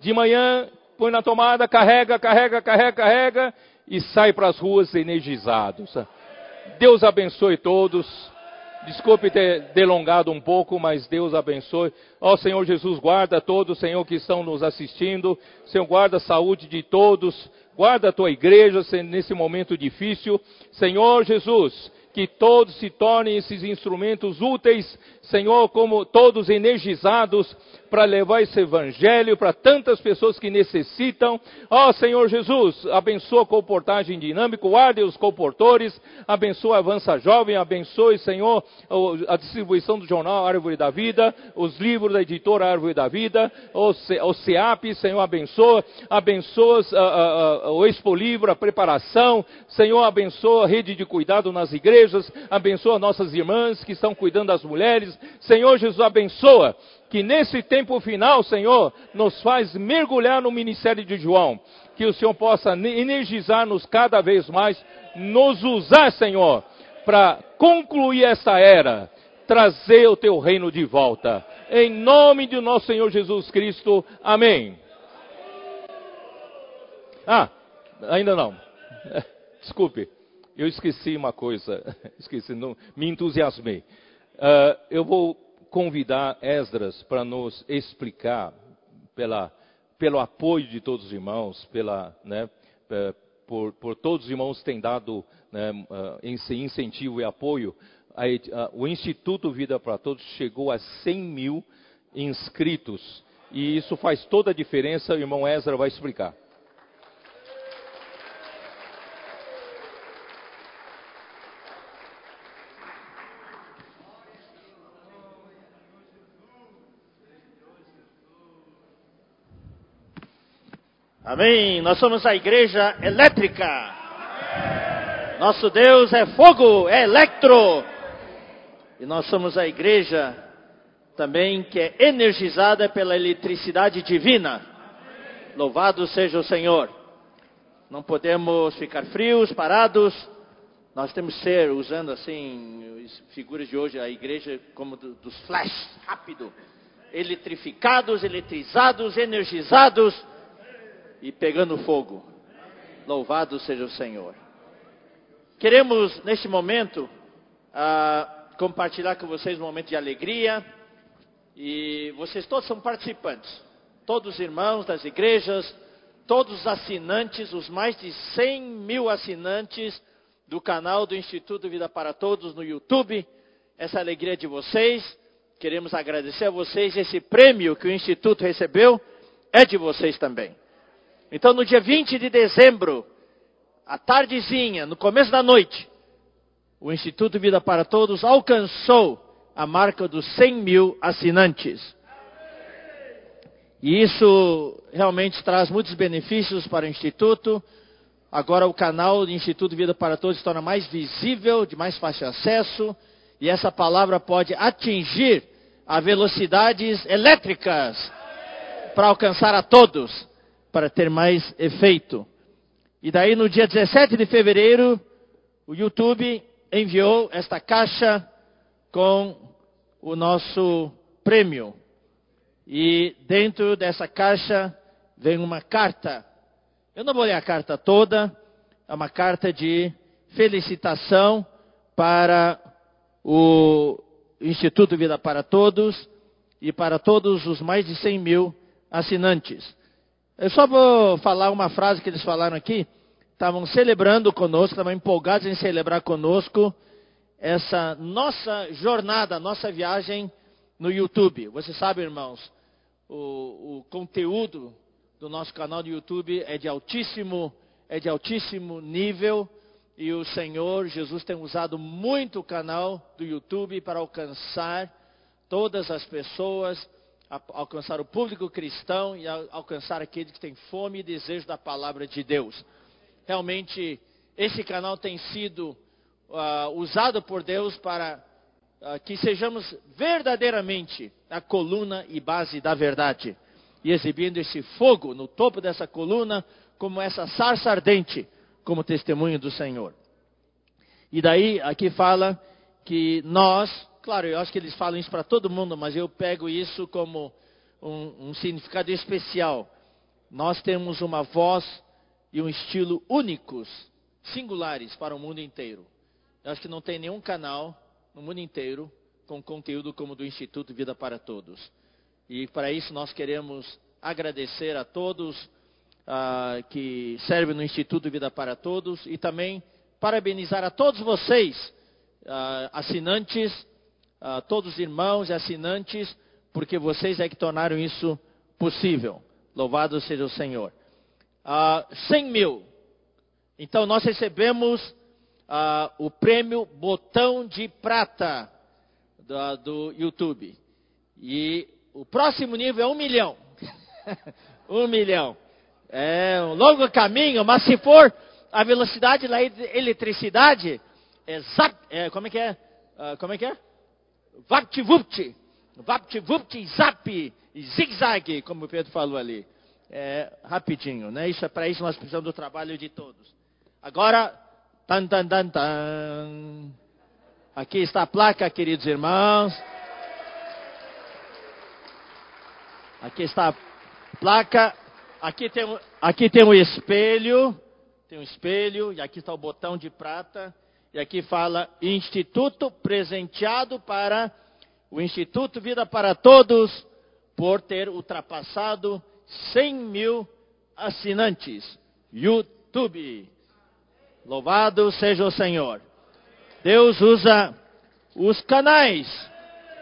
De manhã, põe na tomada, carrega, carrega, carrega, carrega e sai para as ruas energizados. Deus abençoe todos. Desculpe ter delongado um pouco, mas Deus abençoe. Ó Senhor Jesus, guarda todos, Senhor, que estão nos assistindo. Senhor, guarda a saúde de todos. Guarda a tua igreja nesse momento difícil. Senhor Jesus, que todos se tornem esses instrumentos úteis, Senhor, como todos energizados para levar esse evangelho para tantas pessoas que necessitam. Ó oh, Senhor Jesus, abençoa a comportagem dinâmica, guarde os comportores, abençoa a Avança Jovem, abençoe, Senhor, a distribuição do jornal Árvore da Vida, os livros da editora Árvore da Vida, o, CEAP, Senhor, abençoa, abençoa uh, uh, o Expo Livro, a preparação, Senhor, abençoa a rede de cuidado nas igrejas, abençoa nossas irmãs que estão cuidando das mulheres, Senhor Jesus, abençoa que nesse tempo final, Senhor, nos faz mergulhar no ministério de João. Que o Senhor possa energizar-nos cada vez mais, nos usar, Senhor, para concluir essa era, trazer o teu reino de volta. Em nome de nosso Senhor Jesus Cristo. Amém. Ah, ainda não. Desculpe, eu esqueci uma coisa. Esqueci, não, me entusiasmei. Uh, eu vou convidar Esdras para nos explicar, pela, pelo apoio de todos os irmãos, pela, né, é, por, por, todos os irmãos que têm dado né, esse incentivo e apoio, a, a, o Instituto Vida para Todos chegou a 100 mil inscritos e isso faz toda a diferença. O irmão Ezra vai explicar. Amém. Nós somos a igreja elétrica. Nosso Deus é fogo, é electro. E nós somos a igreja também que é energizada pela eletricidade divina. Louvado seja o Senhor. Não podemos ficar frios, parados. Nós temos que ser, usando assim, figuras de hoje, a igreja como dos flash, rápido. Eletrificados, eletrizados, energizados e pegando fogo. Louvado seja o Senhor. Queremos, neste momento, ah, compartilhar com vocês um momento de alegria. E vocês todos são participantes. Todos os irmãos das igrejas, todos os assinantes, os mais de 100 mil assinantes do canal do Instituto Vida para Todos no YouTube. Essa alegria de vocês. Queremos agradecer a vocês. Esse prêmio que o Instituto recebeu é de vocês também. Então, no dia 20 de dezembro, à tardezinha, no começo da noite, o Instituto Vida para Todos alcançou a marca dos 100 mil assinantes. E isso realmente traz muitos benefícios para o Instituto. Agora o canal do Instituto Vida para Todos se torna mais visível, de mais fácil acesso, e essa palavra pode atingir a velocidades elétricas para alcançar a todos para ter mais efeito. E daí no dia 17 de fevereiro, o YouTube enviou esta caixa com o nosso prêmio. E dentro dessa caixa vem uma carta. Eu não vou ler a carta toda, é uma carta de felicitação para o Instituto Vida para Todos e para todos os mais de 100 mil assinantes. Eu só vou falar uma frase que eles falaram aqui. Estavam celebrando conosco, estavam empolgados em celebrar conosco essa nossa jornada, nossa viagem no YouTube. Você sabe, irmãos, o, o conteúdo do nosso canal do YouTube é de altíssimo, é de altíssimo nível e o Senhor Jesus tem usado muito o canal do YouTube para alcançar todas as pessoas alcançar o público cristão e alcançar aqueles que têm fome e desejo da palavra de Deus. Realmente, esse canal tem sido uh, usado por Deus para uh, que sejamos verdadeiramente a coluna e base da verdade. E exibindo esse fogo no topo dessa coluna, como essa sarça ardente, como testemunho do Senhor. E daí, aqui fala que nós, Claro, eu acho que eles falam isso para todo mundo, mas eu pego isso como um, um significado especial. Nós temos uma voz e um estilo únicos, singulares para o mundo inteiro. Eu acho que não tem nenhum canal no mundo inteiro com conteúdo como do Instituto Vida para Todos. E para isso nós queremos agradecer a todos uh, que servem no Instituto Vida para Todos e também parabenizar a todos vocês, uh, assinantes todos os irmãos e assinantes, porque vocês é que tornaram isso possível. Louvado seja o Senhor. Ah, 100 mil. Então nós recebemos ah, o prêmio Botão de Prata do, YouTube. E o próximo nível é um milhão. um milhão. É um longo caminho, mas se for a velocidade da eletricidade, é, como é que é? Uh, como é que é? VaptVupt, VaptVupt, Zap, Zigzag, como o Pedro falou ali. É, rapidinho, né? Isso é para isso nós precisamos do trabalho de todos. Agora, tan, tan, tan, tan. Aqui está a placa, queridos irmãos. Aqui está a placa. Aqui tem, aqui tem um espelho. Tem um espelho. E aqui está o botão de prata. E aqui fala Instituto presenteado para o Instituto Vida para Todos por ter ultrapassado 100 mil assinantes. YouTube. Louvado seja o Senhor. Deus usa os canais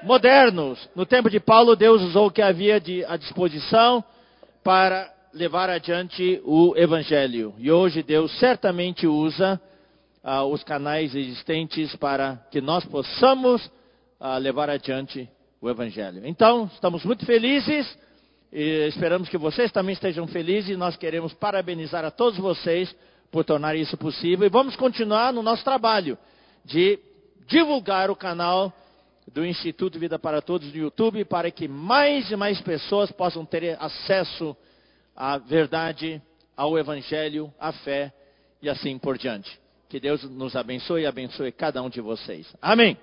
modernos. No tempo de Paulo, Deus usou o que havia de, à disposição para levar adiante o Evangelho. E hoje Deus certamente usa uh, os canais existentes para que nós possamos uh, levar adiante o Evangelho. Então, estamos muito felizes e esperamos que vocês também estejam felizes. E nós queremos parabenizar a todos vocês por tornar isso possível. E vamos continuar no nosso trabalho de divulgar o canal do Instituto Vida para Todos no YouTube para que mais e mais pessoas possam ter acesso à verdade, ao Evangelho, à fé e assim por diante. Que Deus nos abençoe e abençoe cada um de vocês. Amém.